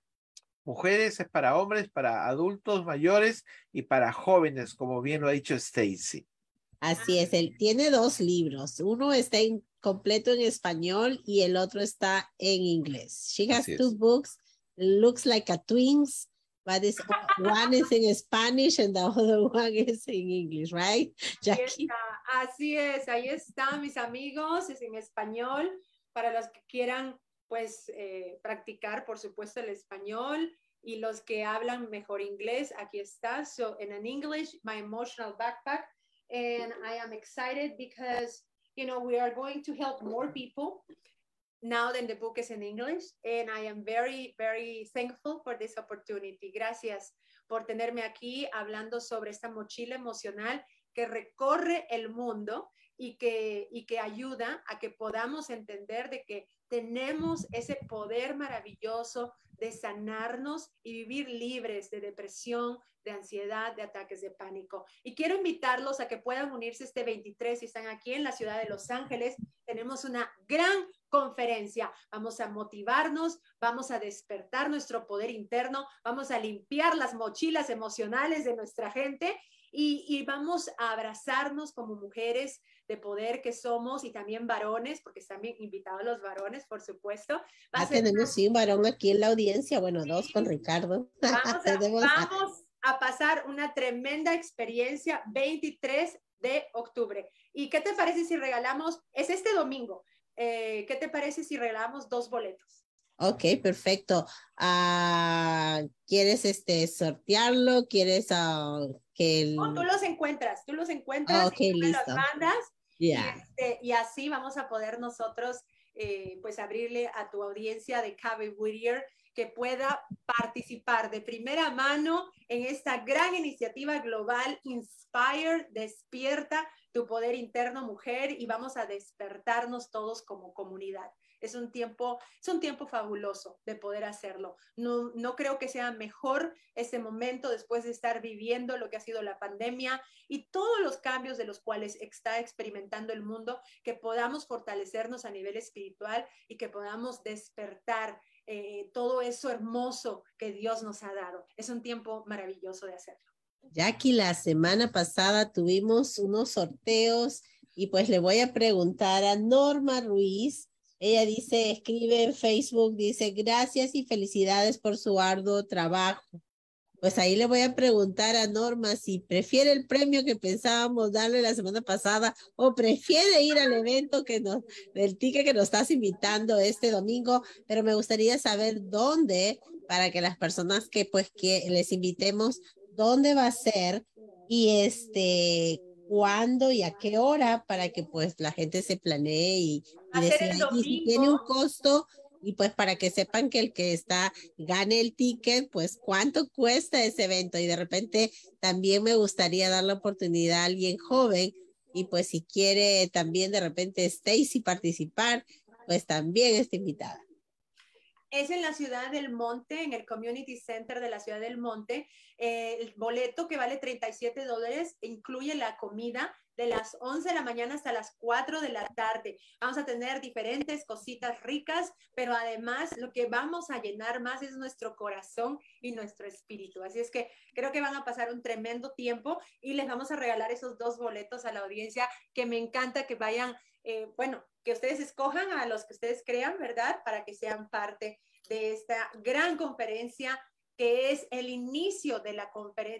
mujeres, es para hombres, para adultos mayores y para jóvenes, como bien lo ha dicho Stacy. Así es, él tiene dos libros. Uno está en, completo en español y el otro está en inglés. She has two books, looks like a twins, but it's one is in Spanish and the other one is in English, right? Jackie? Así es, ahí está, mis amigos, es en español, para los que quieran, pues, eh, practicar, por supuesto, el español, y los que hablan mejor inglés, aquí está. So, in an English, my emotional backpack, and I am excited because, you know, we are going to help more people now that the book is in English, and I am very, very thankful for this opportunity. Gracias por tenerme aquí hablando sobre esta mochila emocional que recorre el mundo y que, y que ayuda a que podamos entender de que tenemos ese poder maravilloso de sanarnos y vivir libres de depresión, de ansiedad, de ataques de pánico. Y quiero invitarlos a que puedan unirse este 23 si están aquí en la ciudad de Los Ángeles. Tenemos una gran conferencia. Vamos a motivarnos, vamos a despertar nuestro poder interno, vamos a limpiar las mochilas emocionales de nuestra gente y, vamos a abrazarnos como mujeres de poder que somos y también varones, porque están bien invitados los varones, por supuesto. Va ah, tenemos sí un varón aquí en la audiencia, bueno, dos con Ricardo. (laughs) Vamos a, pasar una tremenda experiencia 23 de octubre. ¿Y qué te parece si regalamos, es este domingo, eh, ¿qué te parece si regalamos dos boletos? Ok, perfecto. Ah, ¿Quieres este sortearlo? ¿Quieres uh, que tú los encuentras, tú los encuentras y los mandas y, este, y, así vamos a poder nosotros eh, pues abrirle a tu audiencia de Cabe Whittier que pueda participar de primera mano en esta gran iniciativa global Inspire, despierta tu poder interno mujer y vamos a despertarnos todos como comunidad. Es un tiempo, es un tiempo fabuloso de poder hacerlo. No, no creo que sea mejor ese momento después de estar viviendo lo que ha sido la pandemia y todos los cambios de los cuales está experimentando el mundo, que podamos fortalecernos a nivel espiritual y que podamos despertar eh, todo eso hermoso que Dios nos ha dado. Es un tiempo maravilloso de hacerlo. Jackie, la semana pasada tuvimos unos sorteos y pues le voy a preguntar a Norma Ruiz ella dice, escribe en Facebook, dice, gracias y felicidades por su arduo trabajo. Pues ahí le voy a preguntar a Norma si prefiere el premio que pensábamos darle la semana pasada o prefiere ir al evento que nos, del ticket que nos estás invitando este domingo, pero me gustaría saber dónde para que las personas que pues que les invitemos, dónde va a ser y este cuándo y a qué hora para que pues la gente se planee y, y si tiene un costo y pues para que sepan que el que está gane el ticket, pues cuánto cuesta ese evento y de repente también me gustaría dar la oportunidad a alguien joven y pues si quiere también de repente Stacy participar, pues también está invitada. Es en la ciudad del Monte, en el Community Center de la ciudad del Monte. Eh, el boleto que vale 37 dólares incluye la comida de las 11 de la mañana hasta las 4 de la tarde. Vamos a tener diferentes cositas ricas, pero además lo que vamos a llenar más es nuestro corazón y nuestro espíritu. Así es que creo que van a pasar un tremendo tiempo y les vamos a regalar esos dos boletos a la audiencia que me encanta que vayan, eh, bueno, que ustedes escojan a los que ustedes crean, ¿verdad? Para que sean parte de esta gran conferencia que es el inicio de la,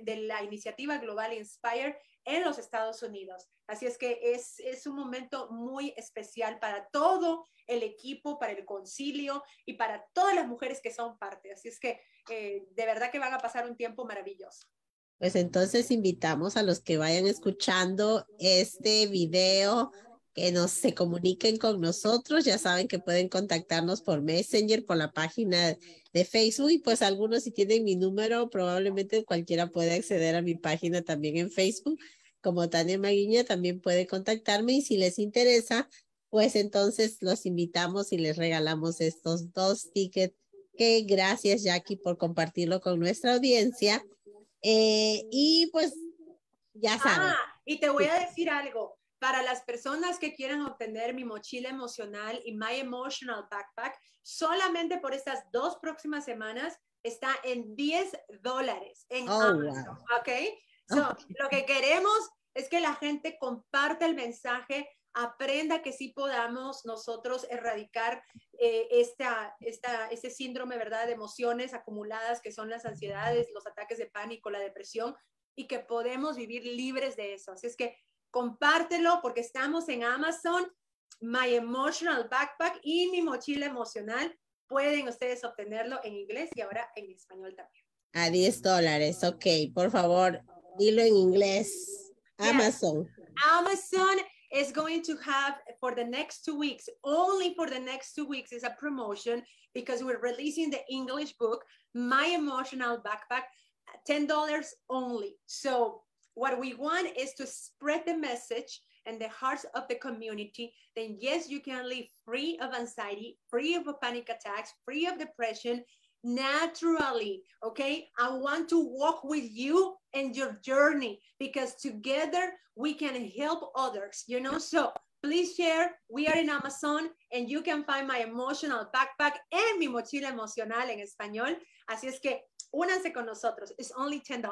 de la iniciativa global Inspire en los Estados Unidos. Así es que es, es un momento muy especial para todo el equipo, para el concilio y para todas las mujeres que son parte. Así es que eh, de verdad que van a pasar un tiempo maravilloso. Pues entonces invitamos a los que vayan escuchando este video que nos se comuniquen con nosotros. Ya saben que pueden contactarnos por Messenger, por la página de Facebook y pues algunos si tienen mi número, probablemente cualquiera puede acceder a mi página también en Facebook. Como Tania Maguiña también puede contactarme y si les interesa, pues entonces los invitamos y les regalamos estos dos tickets que gracias Jackie por compartirlo con nuestra audiencia. Eh, y pues ya saben. Ah, y te voy a decir algo para las personas que quieran obtener mi mochila emocional y My Emotional Backpack, solamente por estas dos próximas semanas está en 10 dólares en oh, Amazon. ¿Ok? So, Lo que queremos es que la gente comparte el mensaje aprenda que sí podamos nosotros erradicar eh, esta, este síndrome, ¿verdad?, de emociones acumuladas que son las ansiedades, los ataques de pánico, la depresión, y que podemos vivir libres de eso. Así es que compártelo porque estamos en Amazon, My Emotional Backpack y mi mochila emocional. Pueden ustedes obtenerlo en inglés y ahora en español también. A 10 dólares, ok. Por favor, dilo en inglés. Amazon. Amazon is going to have for the next two weeks, only for the next two weeks, is a promotion because we're releasing the English book, My Emotional Backpack, $10 only. So, what we want is to spread the message and the hearts of the community. Then, yes, you can live free of anxiety, free of panic attacks, free of depression, naturally. Okay. I want to walk with you and your journey because together we can help others, you know. So please share. We are in Amazon and you can find my emotional backpack and mi mochila emocional en español. Así es que únanse con nosotros. It's only $10.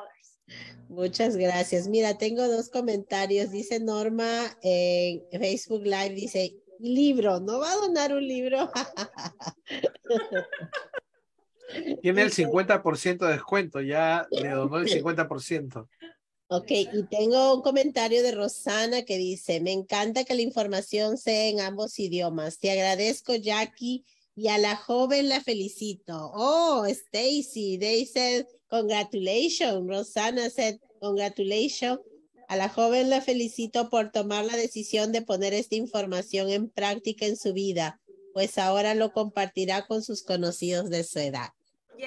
Muchas gracias. Mira, tengo dos comentarios. Dice Norma en Facebook Live, dice, libro, ¿no va a donar un libro? (laughs) Tiene el 50% de descuento, ya le donó el (laughs) 50%. Ok, y tengo un comentario de Rosana que dice, me encanta que la información sea en ambos idiomas. Te agradezco, Jackie, y a la joven la felicito. Oh, Stacy, they said, congratulations. Rosana said, congratulations. A la joven la felicito por tomar la decisión de poner esta información en práctica en su vida, pues ahora lo compartirá con sus conocidos de su edad.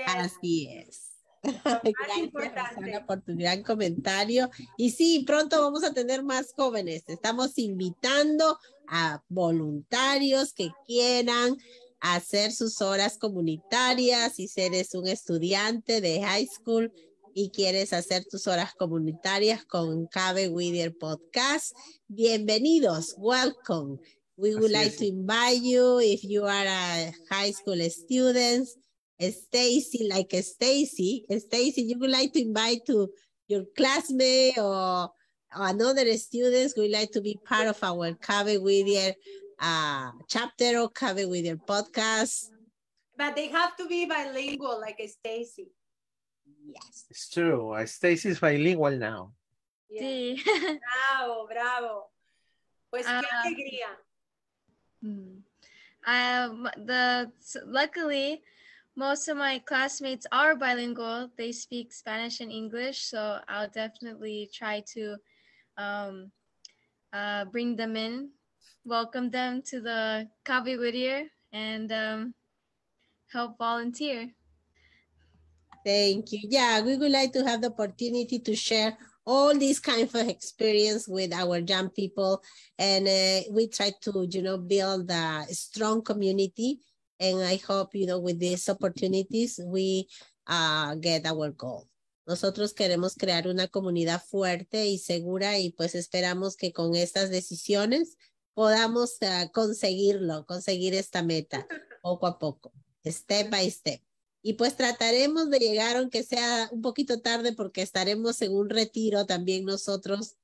Así es. (laughs) Gracias, Rosana, por tu gran comentario. Y sí, pronto vamos a tener más jóvenes. Estamos invitando a voluntarios que quieran hacer sus horas comunitarias. Si eres un estudiante de high school y quieres hacer tus horas comunitarias con Cabe Whittier Podcast, bienvenidos. Welcome. We would like to invite you if you are a high school student Stacy, like Stacy, Stacy, you would like to invite to your classmate or, another students who would like to be part of our Cabe Whittier uh, chapter or Cabe Whittier podcast. But they have to be bilingual, like Stacy. Yes. It's true. Stacy is bilingual now. Yeah. Sí. (laughs) bravo, bravo. Pues uh, qué alegría. Hmm. Um, the luckily most of my classmates are bilingual. They speak Spanish and English, so I'll definitely try to um, uh, bring them in, welcome them to the Cabe Whittier, and um, help volunteer. Thank you. Yeah, we would like to have the opportunity to share all these kinds of experience with our young people, and uh, we try to, you know, build a strong community And I hope, you know, with these opportunities, we uh, get our goal. Nosotros queremos crear una comunidad fuerte y segura y pues esperamos que con estas decisiones podamos uh, conseguirlo, conseguir esta meta poco a poco, step by step. Y pues trataremos de llegar, aunque sea un poquito tarde, porque estaremos en un retiro también nosotros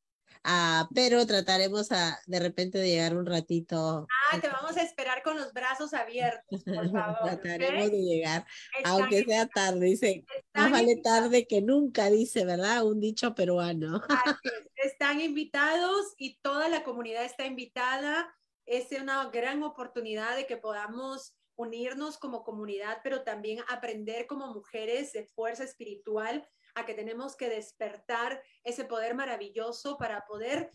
Ah, pero trataremos a, de repente de llegar un ratito. Ah, te vamos a esperar con los brazos abiertos, por (laughs) favor. trataremos de llegar, aunque sea tarde, dice, más vale tarde que nunca, dice, ¿verdad? Un dicho peruano. (laughs) Están invitados y toda la comunidad está invitada. Es una gran oportunidad de que podamos unirnos como comunidad, pero también aprender como mujeres de fuerza espiritual a que tenemos que despertar ese poder maravilloso para poder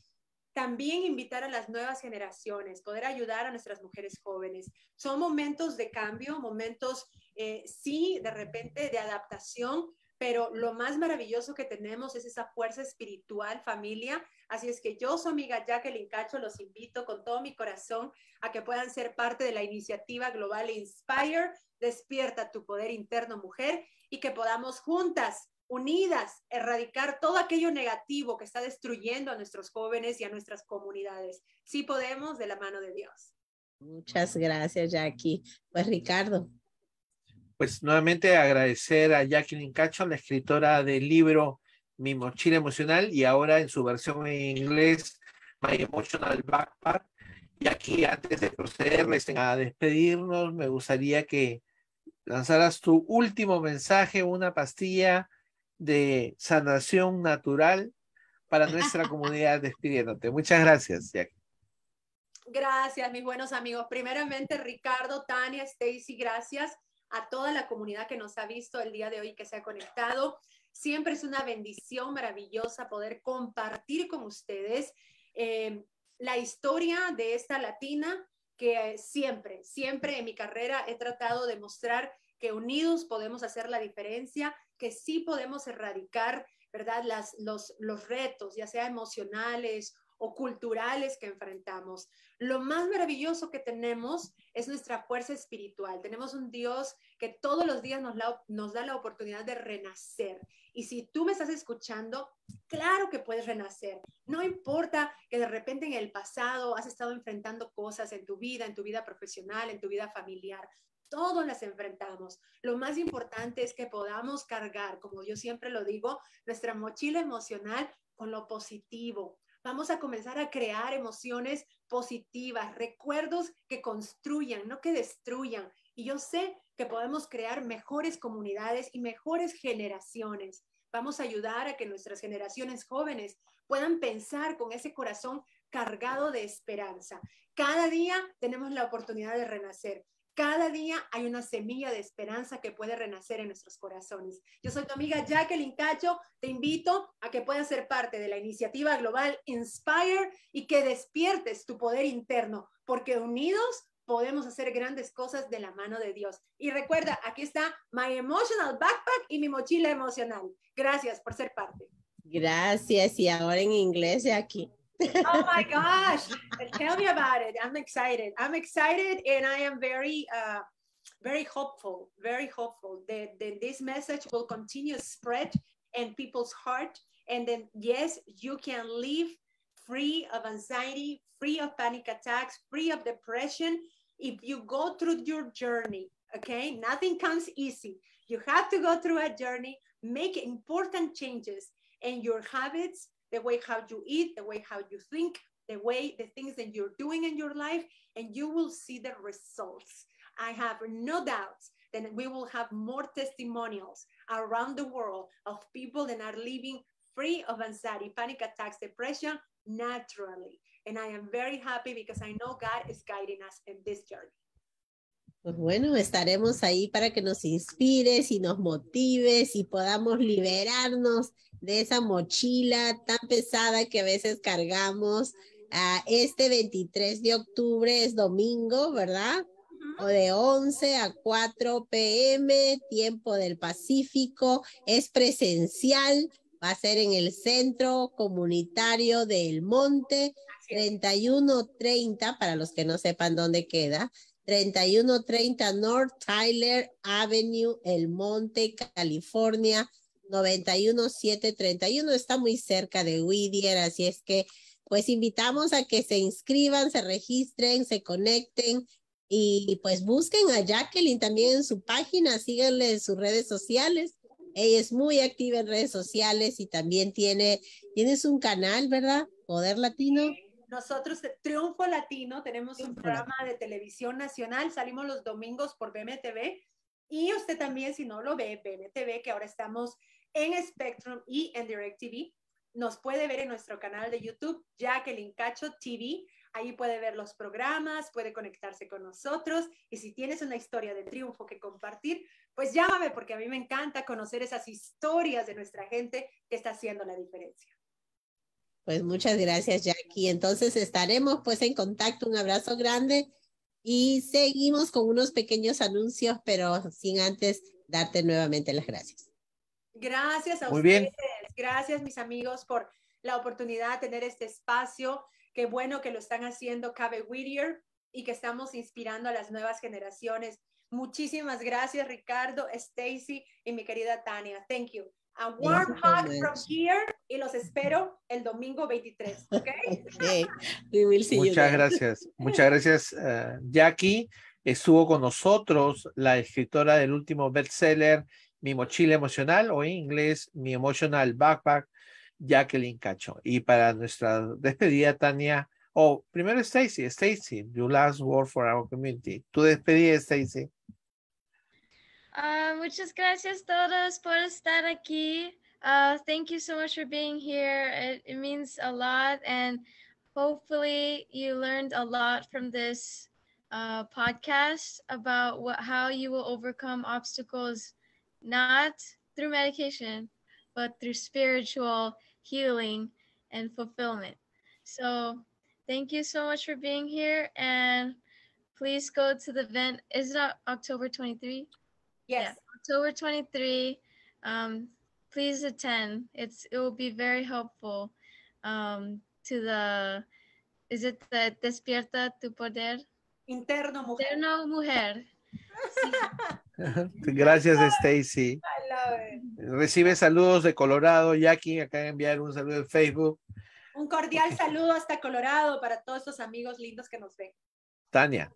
también invitar a las nuevas generaciones, poder ayudar a nuestras mujeres jóvenes. Son momentos de cambio, momentos, eh, sí, de repente de adaptación, pero lo más maravilloso que tenemos es esa fuerza espiritual, familia. Así es que yo, su amiga Jacqueline Cacho, los invito con todo mi corazón a que puedan ser parte de la iniciativa global Inspire, Despierta tu poder interno, mujer, y que podamos juntas unidas, erradicar todo aquello negativo que está destruyendo a nuestros jóvenes y a nuestras comunidades. Sí podemos de la mano de Dios. Muchas gracias, Jackie. Pues Ricardo. Pues nuevamente agradecer a Jacqueline Cacho, la escritora del libro Mi mochila emocional y ahora en su versión en inglés My Emotional Backpack. Y aquí, antes de proceder a despedirnos, me gustaría que lanzaras tu último mensaje, una pastilla de sanación natural para nuestra comunidad despidiéndote. Muchas gracias, Jackie. Gracias, mis buenos amigos. Primeramente, Ricardo, Tania, Stacy, gracias a toda la comunidad que nos ha visto el día de hoy, que se ha conectado. Siempre es una bendición maravillosa poder compartir con ustedes eh, la historia de esta latina que siempre, siempre en mi carrera he tratado de mostrar que unidos podemos hacer la diferencia, que sí podemos erradicar, ¿verdad? Las, los, los retos, ya sea emocionales o culturales que enfrentamos. Lo más maravilloso que tenemos es nuestra fuerza espiritual. Tenemos un Dios que todos los días nos, nos da la oportunidad de renacer. Y si tú me estás escuchando, claro que puedes renacer. No importa que de repente en el pasado has estado enfrentando cosas en tu vida, en tu vida profesional, en tu vida familiar. Todos las enfrentamos. Lo más importante es que podamos cargar, como yo siempre lo digo, nuestra mochila emocional con lo positivo, Vamos a comenzar a crear emociones positivas, recuerdos que construyan, no que destruyan. Y yo sé que podemos crear mejores comunidades y mejores generaciones. Vamos a ayudar a que nuestras generaciones jóvenes puedan pensar con ese corazón cargado de esperanza. Cada día tenemos la oportunidad de renacer. Cada día hay una semilla de esperanza que puede renacer en nuestros corazones. Yo soy tu amiga Jacqueline Cacho. Te invito a que puedas ser parte de la iniciativa global Inspire y que despiertes tu poder interno, porque unidos podemos hacer grandes cosas de la mano de Dios. Y recuerda, aquí está My Emotional Backpack y mi mochila emocional. Gracias por ser parte. Gracias. Y ahora en inglés aquí. Oh my (laughs) gosh. Tell me about it. I'm excited. I'm excited and i am very uh, very hopeful very hopeful that, that this message will continue to spread in people's heart. And then yes you can live free of anxiety free of panic attacks free of depression. If you go through your journey okay nothing comes easy. You have to go through a journey make important changes in your habits the way how you eat, the way how you think, the way the things that you're doing in your life, and you will see the results. I have no doubts that we will have more testimonials around the world of people that are living free of anxiety, panic attacks, depression naturally. And I am very happy because I know God is guiding us in this journey. Pues bueno, estaremos ahí para que nos inspires y nos motives y podamos liberarnos de esa mochila tan pesada que a veces cargamos. Uh, este 23 de octubre es domingo, ¿verdad? O de 11 a 4 pm, tiempo del Pacífico, es presencial, va a ser en el Centro Comunitario del Monte, 3130, para los que no sepan dónde queda, 3130 North Tyler Avenue, El Monte, California, 91731. Está muy cerca de Whittier, así es que pues invitamos a que se inscriban, se registren, se conecten y pues busquen a Jacqueline también en su página, síganle en sus redes sociales. Ella es muy activa en redes sociales y también tiene, tienes un canal, ¿verdad? Poder Latino. Nosotros, Triunfo Latino, tenemos un programa de televisión nacional, salimos los domingos por BMTV y usted también, si no lo ve, BMTV, que ahora estamos en Spectrum y en DirecTV, nos puede ver en nuestro canal de YouTube, Jacqueline Cacho TV. Ahí puede ver los programas, puede conectarse con nosotros y si tienes una historia de triunfo que compartir, pues llámame porque a mí me encanta conocer esas historias de nuestra gente que está haciendo la diferencia. Pues muchas gracias, Jackie. Entonces estaremos pues en contacto. Un abrazo grande y seguimos con unos pequeños anuncios, pero sin antes darte nuevamente las gracias. Gracias a ustedes. Gracias, mis amigos, por la oportunidad de tener este espacio. Qué bueno que lo están haciendo Cabe Whittier y que estamos inspirando a las nuevas generaciones. Muchísimas gracias, Ricardo, Stacy y mi querida Tania. Thank you. A warm hug from here y los espero el domingo 23. Okay? (laughs) (laughs) Muchas gracias. Muchas gracias, uh, Jackie. Estuvo con nosotros la escritora del último bestseller, Mi mochila emocional, o en inglés, Mi emotional backpack, Jacqueline Cacho. Y para nuestra despedida, Tania, Oh, primero Stacy. Stacy, your last word for our community. Tu despedida, Stacy. Uh, muchas gracias todos por estar aquí. Uh, thank you so much for being here. It, it means a lot, and hopefully, you learned a lot from this uh, podcast about what how you will overcome obstacles, not through medication, but through spiritual healing and fulfillment. So, thank you so much for being here, and please go to the event. Is it October 23? Yes. October 23. Um, please attend. It's it will be very helpful um, to the. Is it the Despierta tu Poder? Interno mujer. Interno mujer. (laughs) Sí. Gracias, Stacy. I love it. Recibe saludos de Colorado. Jackie, acá enviar un saludo en Facebook. Un cordial saludo hasta Colorado para todos esos amigos lindos que nos ven. Tania,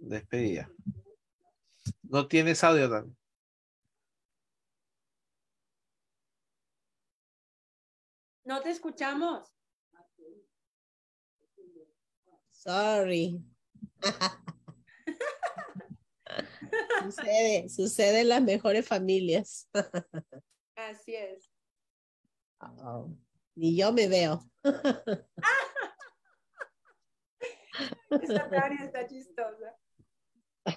despedida. No tienes audio, Tania. No te escuchamos. Sorry. (laughs) sucede, sucede en las mejores familias. Así es. Oh, Ni yo me veo. (laughs) Esa Tania está chistosa.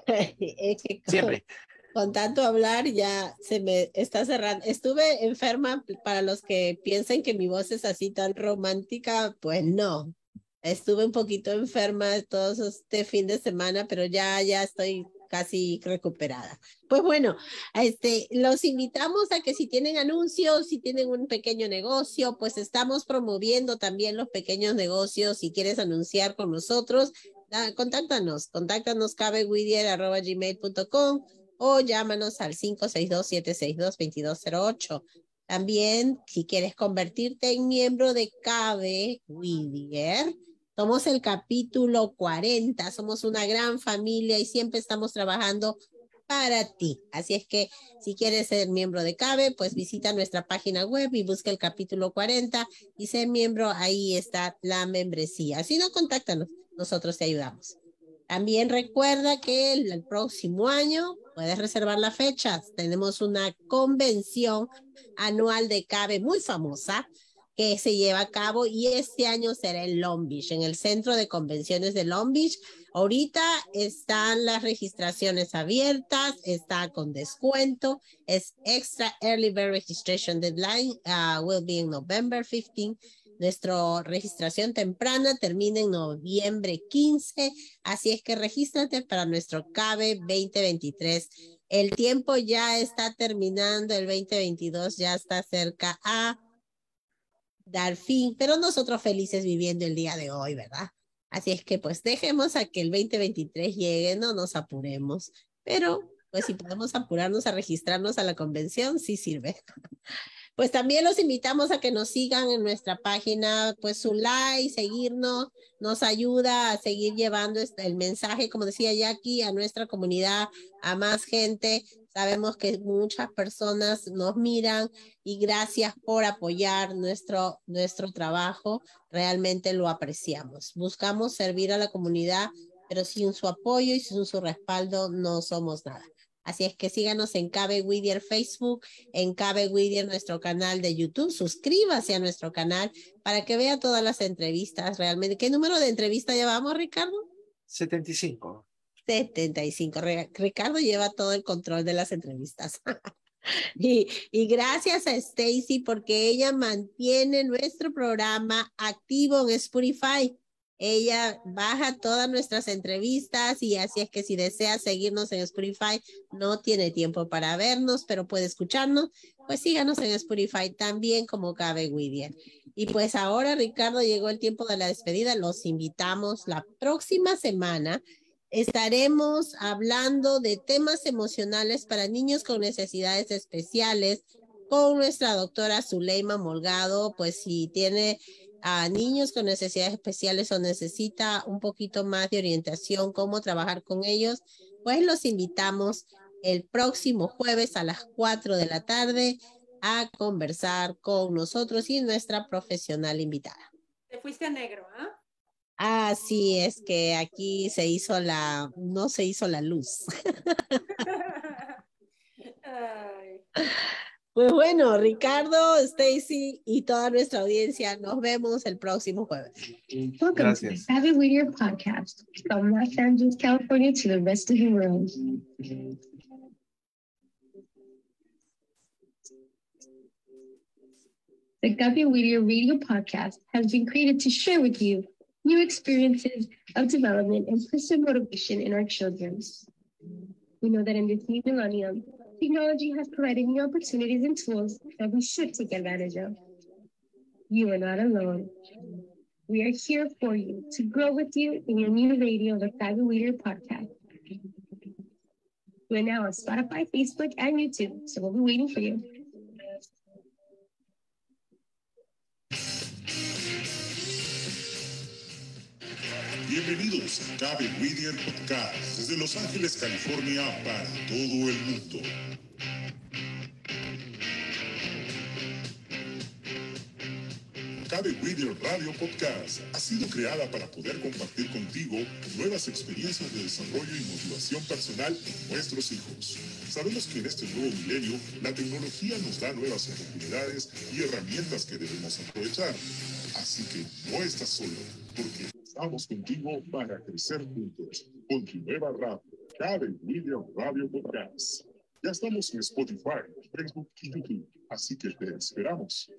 (laughs) Es que con- Siempre. Con tanto hablar ya se me está cerrando. Estuve enferma para los que piensen que mi voz es así tan romántica, pues no. Estuve un poquito enferma todo este fin de semana, pero ya ya estoy casi recuperada. Pues bueno, este los invitamos a que si tienen anuncios, si tienen un pequeño negocio, pues estamos promoviendo también los pequeños negocios. Si quieres anunciar con nosotros, da- contáctanos, contáctanos cabewithier@gmail.com o llámanos al 562-762-2208. También, si quieres convertirte en miembro de Cabe Whittier, somos el capítulo 40, somos una gran familia y siempre estamos trabajando para ti. Así es que si quieres ser miembro de CABE, pues visita nuestra página web y busca el capítulo 40 y ser miembro, ahí está la membresía. Si no, contáctanos, nosotros te ayudamos. También recuerda que el, próximo año puedes reservar las fechas. Tenemos una convención anual de CABE muy famosa que se lleva a cabo y este año será en Long Beach, en el centro de convenciones de Long Beach. Ahorita están las registraciones abiertas, está con descuento, es extra early bird registration deadline, uh, will be in November 15. Nuestra registración temprana termina en noviembre 15, así es que regístrate para nuestro CABE 2023. El tiempo ya está terminando, el 2022 ya está cerca a dar fin, pero nosotros felices viviendo el día de hoy, ¿verdad? Así es que pues dejemos a que el 2023 llegue, no nos apuremos, pero pues si podemos apurarnos a registrarnos a la convención, sí sirve. Pues también los invitamos a que nos sigan en nuestra página, pues su like, seguirnos, nos ayuda a seguir llevando este- el mensaje, como decía Jackie, a nuestra comunidad, a más gente. Sabemos que muchas personas nos miran y gracias por apoyar nuestro, nuestro trabajo. Realmente lo apreciamos. Buscamos servir a la comunidad, pero sin su apoyo y sin su respaldo no somos nada. Así es que síganos en Cabe Whittier Facebook, en Cabe Whittier nuestro canal de YouTube. Suscríbase a nuestro canal para que vea todas las entrevistas realmente. ¿Qué número de entrevista llevamos, Ricardo? 75. 75. Re- Ricardo lleva todo el control de las entrevistas. (laughs) y, y gracias a Stacy porque ella mantiene nuestro programa activo en Spotify. Ella baja todas nuestras entrevistas y así es que si desea seguirnos en Spotify, no tiene tiempo para vernos, pero puede escucharnos, pues síganos en Spotify también como Cabe Whittier. Y pues ahora, Ricardo, llegó el tiempo de la despedida. Los invitamos la próxima semana estaremos hablando de temas emocionales para niños con necesidades especiales con nuestra doctora Zuleima Molgado, pues si tiene a niños con necesidades especiales o necesita un poquito más de orientación, cómo trabajar con ellos, pues los invitamos el próximo jueves a las 4 de la tarde a conversar con nosotros y nuestra profesional invitada. Te fuiste a negro, ¿ah? Ah, sí, es que aquí se hizo la, no se hizo la luz. (laughs) Pues bueno, Ricardo, Stacy y toda nuestra audiencia, nos vemos el próximo jueves. Welcome Gracias. to the Savvy Whittier podcast from Los Angeles, California to the rest of the world. The Gabby Whittier radio podcast has been created to share with you new experiences of development and personal motivation in our children. We know that in this new millennium, technology has provided new opportunities and tools that we should take advantage of. You are not alone. We are here for you to grow with you in your new radio, the Gabby Whittier podcast. We're now on Spotify, Facebook, and YouTube, so we'll be waiting for you. Bienvenidos a Cabe Whittier Podcast desde Los Ángeles, California para todo el mundo. Cabe Whittier Radio Podcast ha sido creada para poder compartir contigo nuevas experiencias de desarrollo y motivación personal en nuestros hijos. Sabemos que en este nuevo milenio la tecnología nos da nuevas oportunidades y herramientas que debemos aprovechar. Así que no estás solo, porque Estamos contigo para crecer juntos. Con tu nueva radio, Karen William Radio Podcast. Ya estamos en Spotify, Facebook y YouTube, así que te esperamos.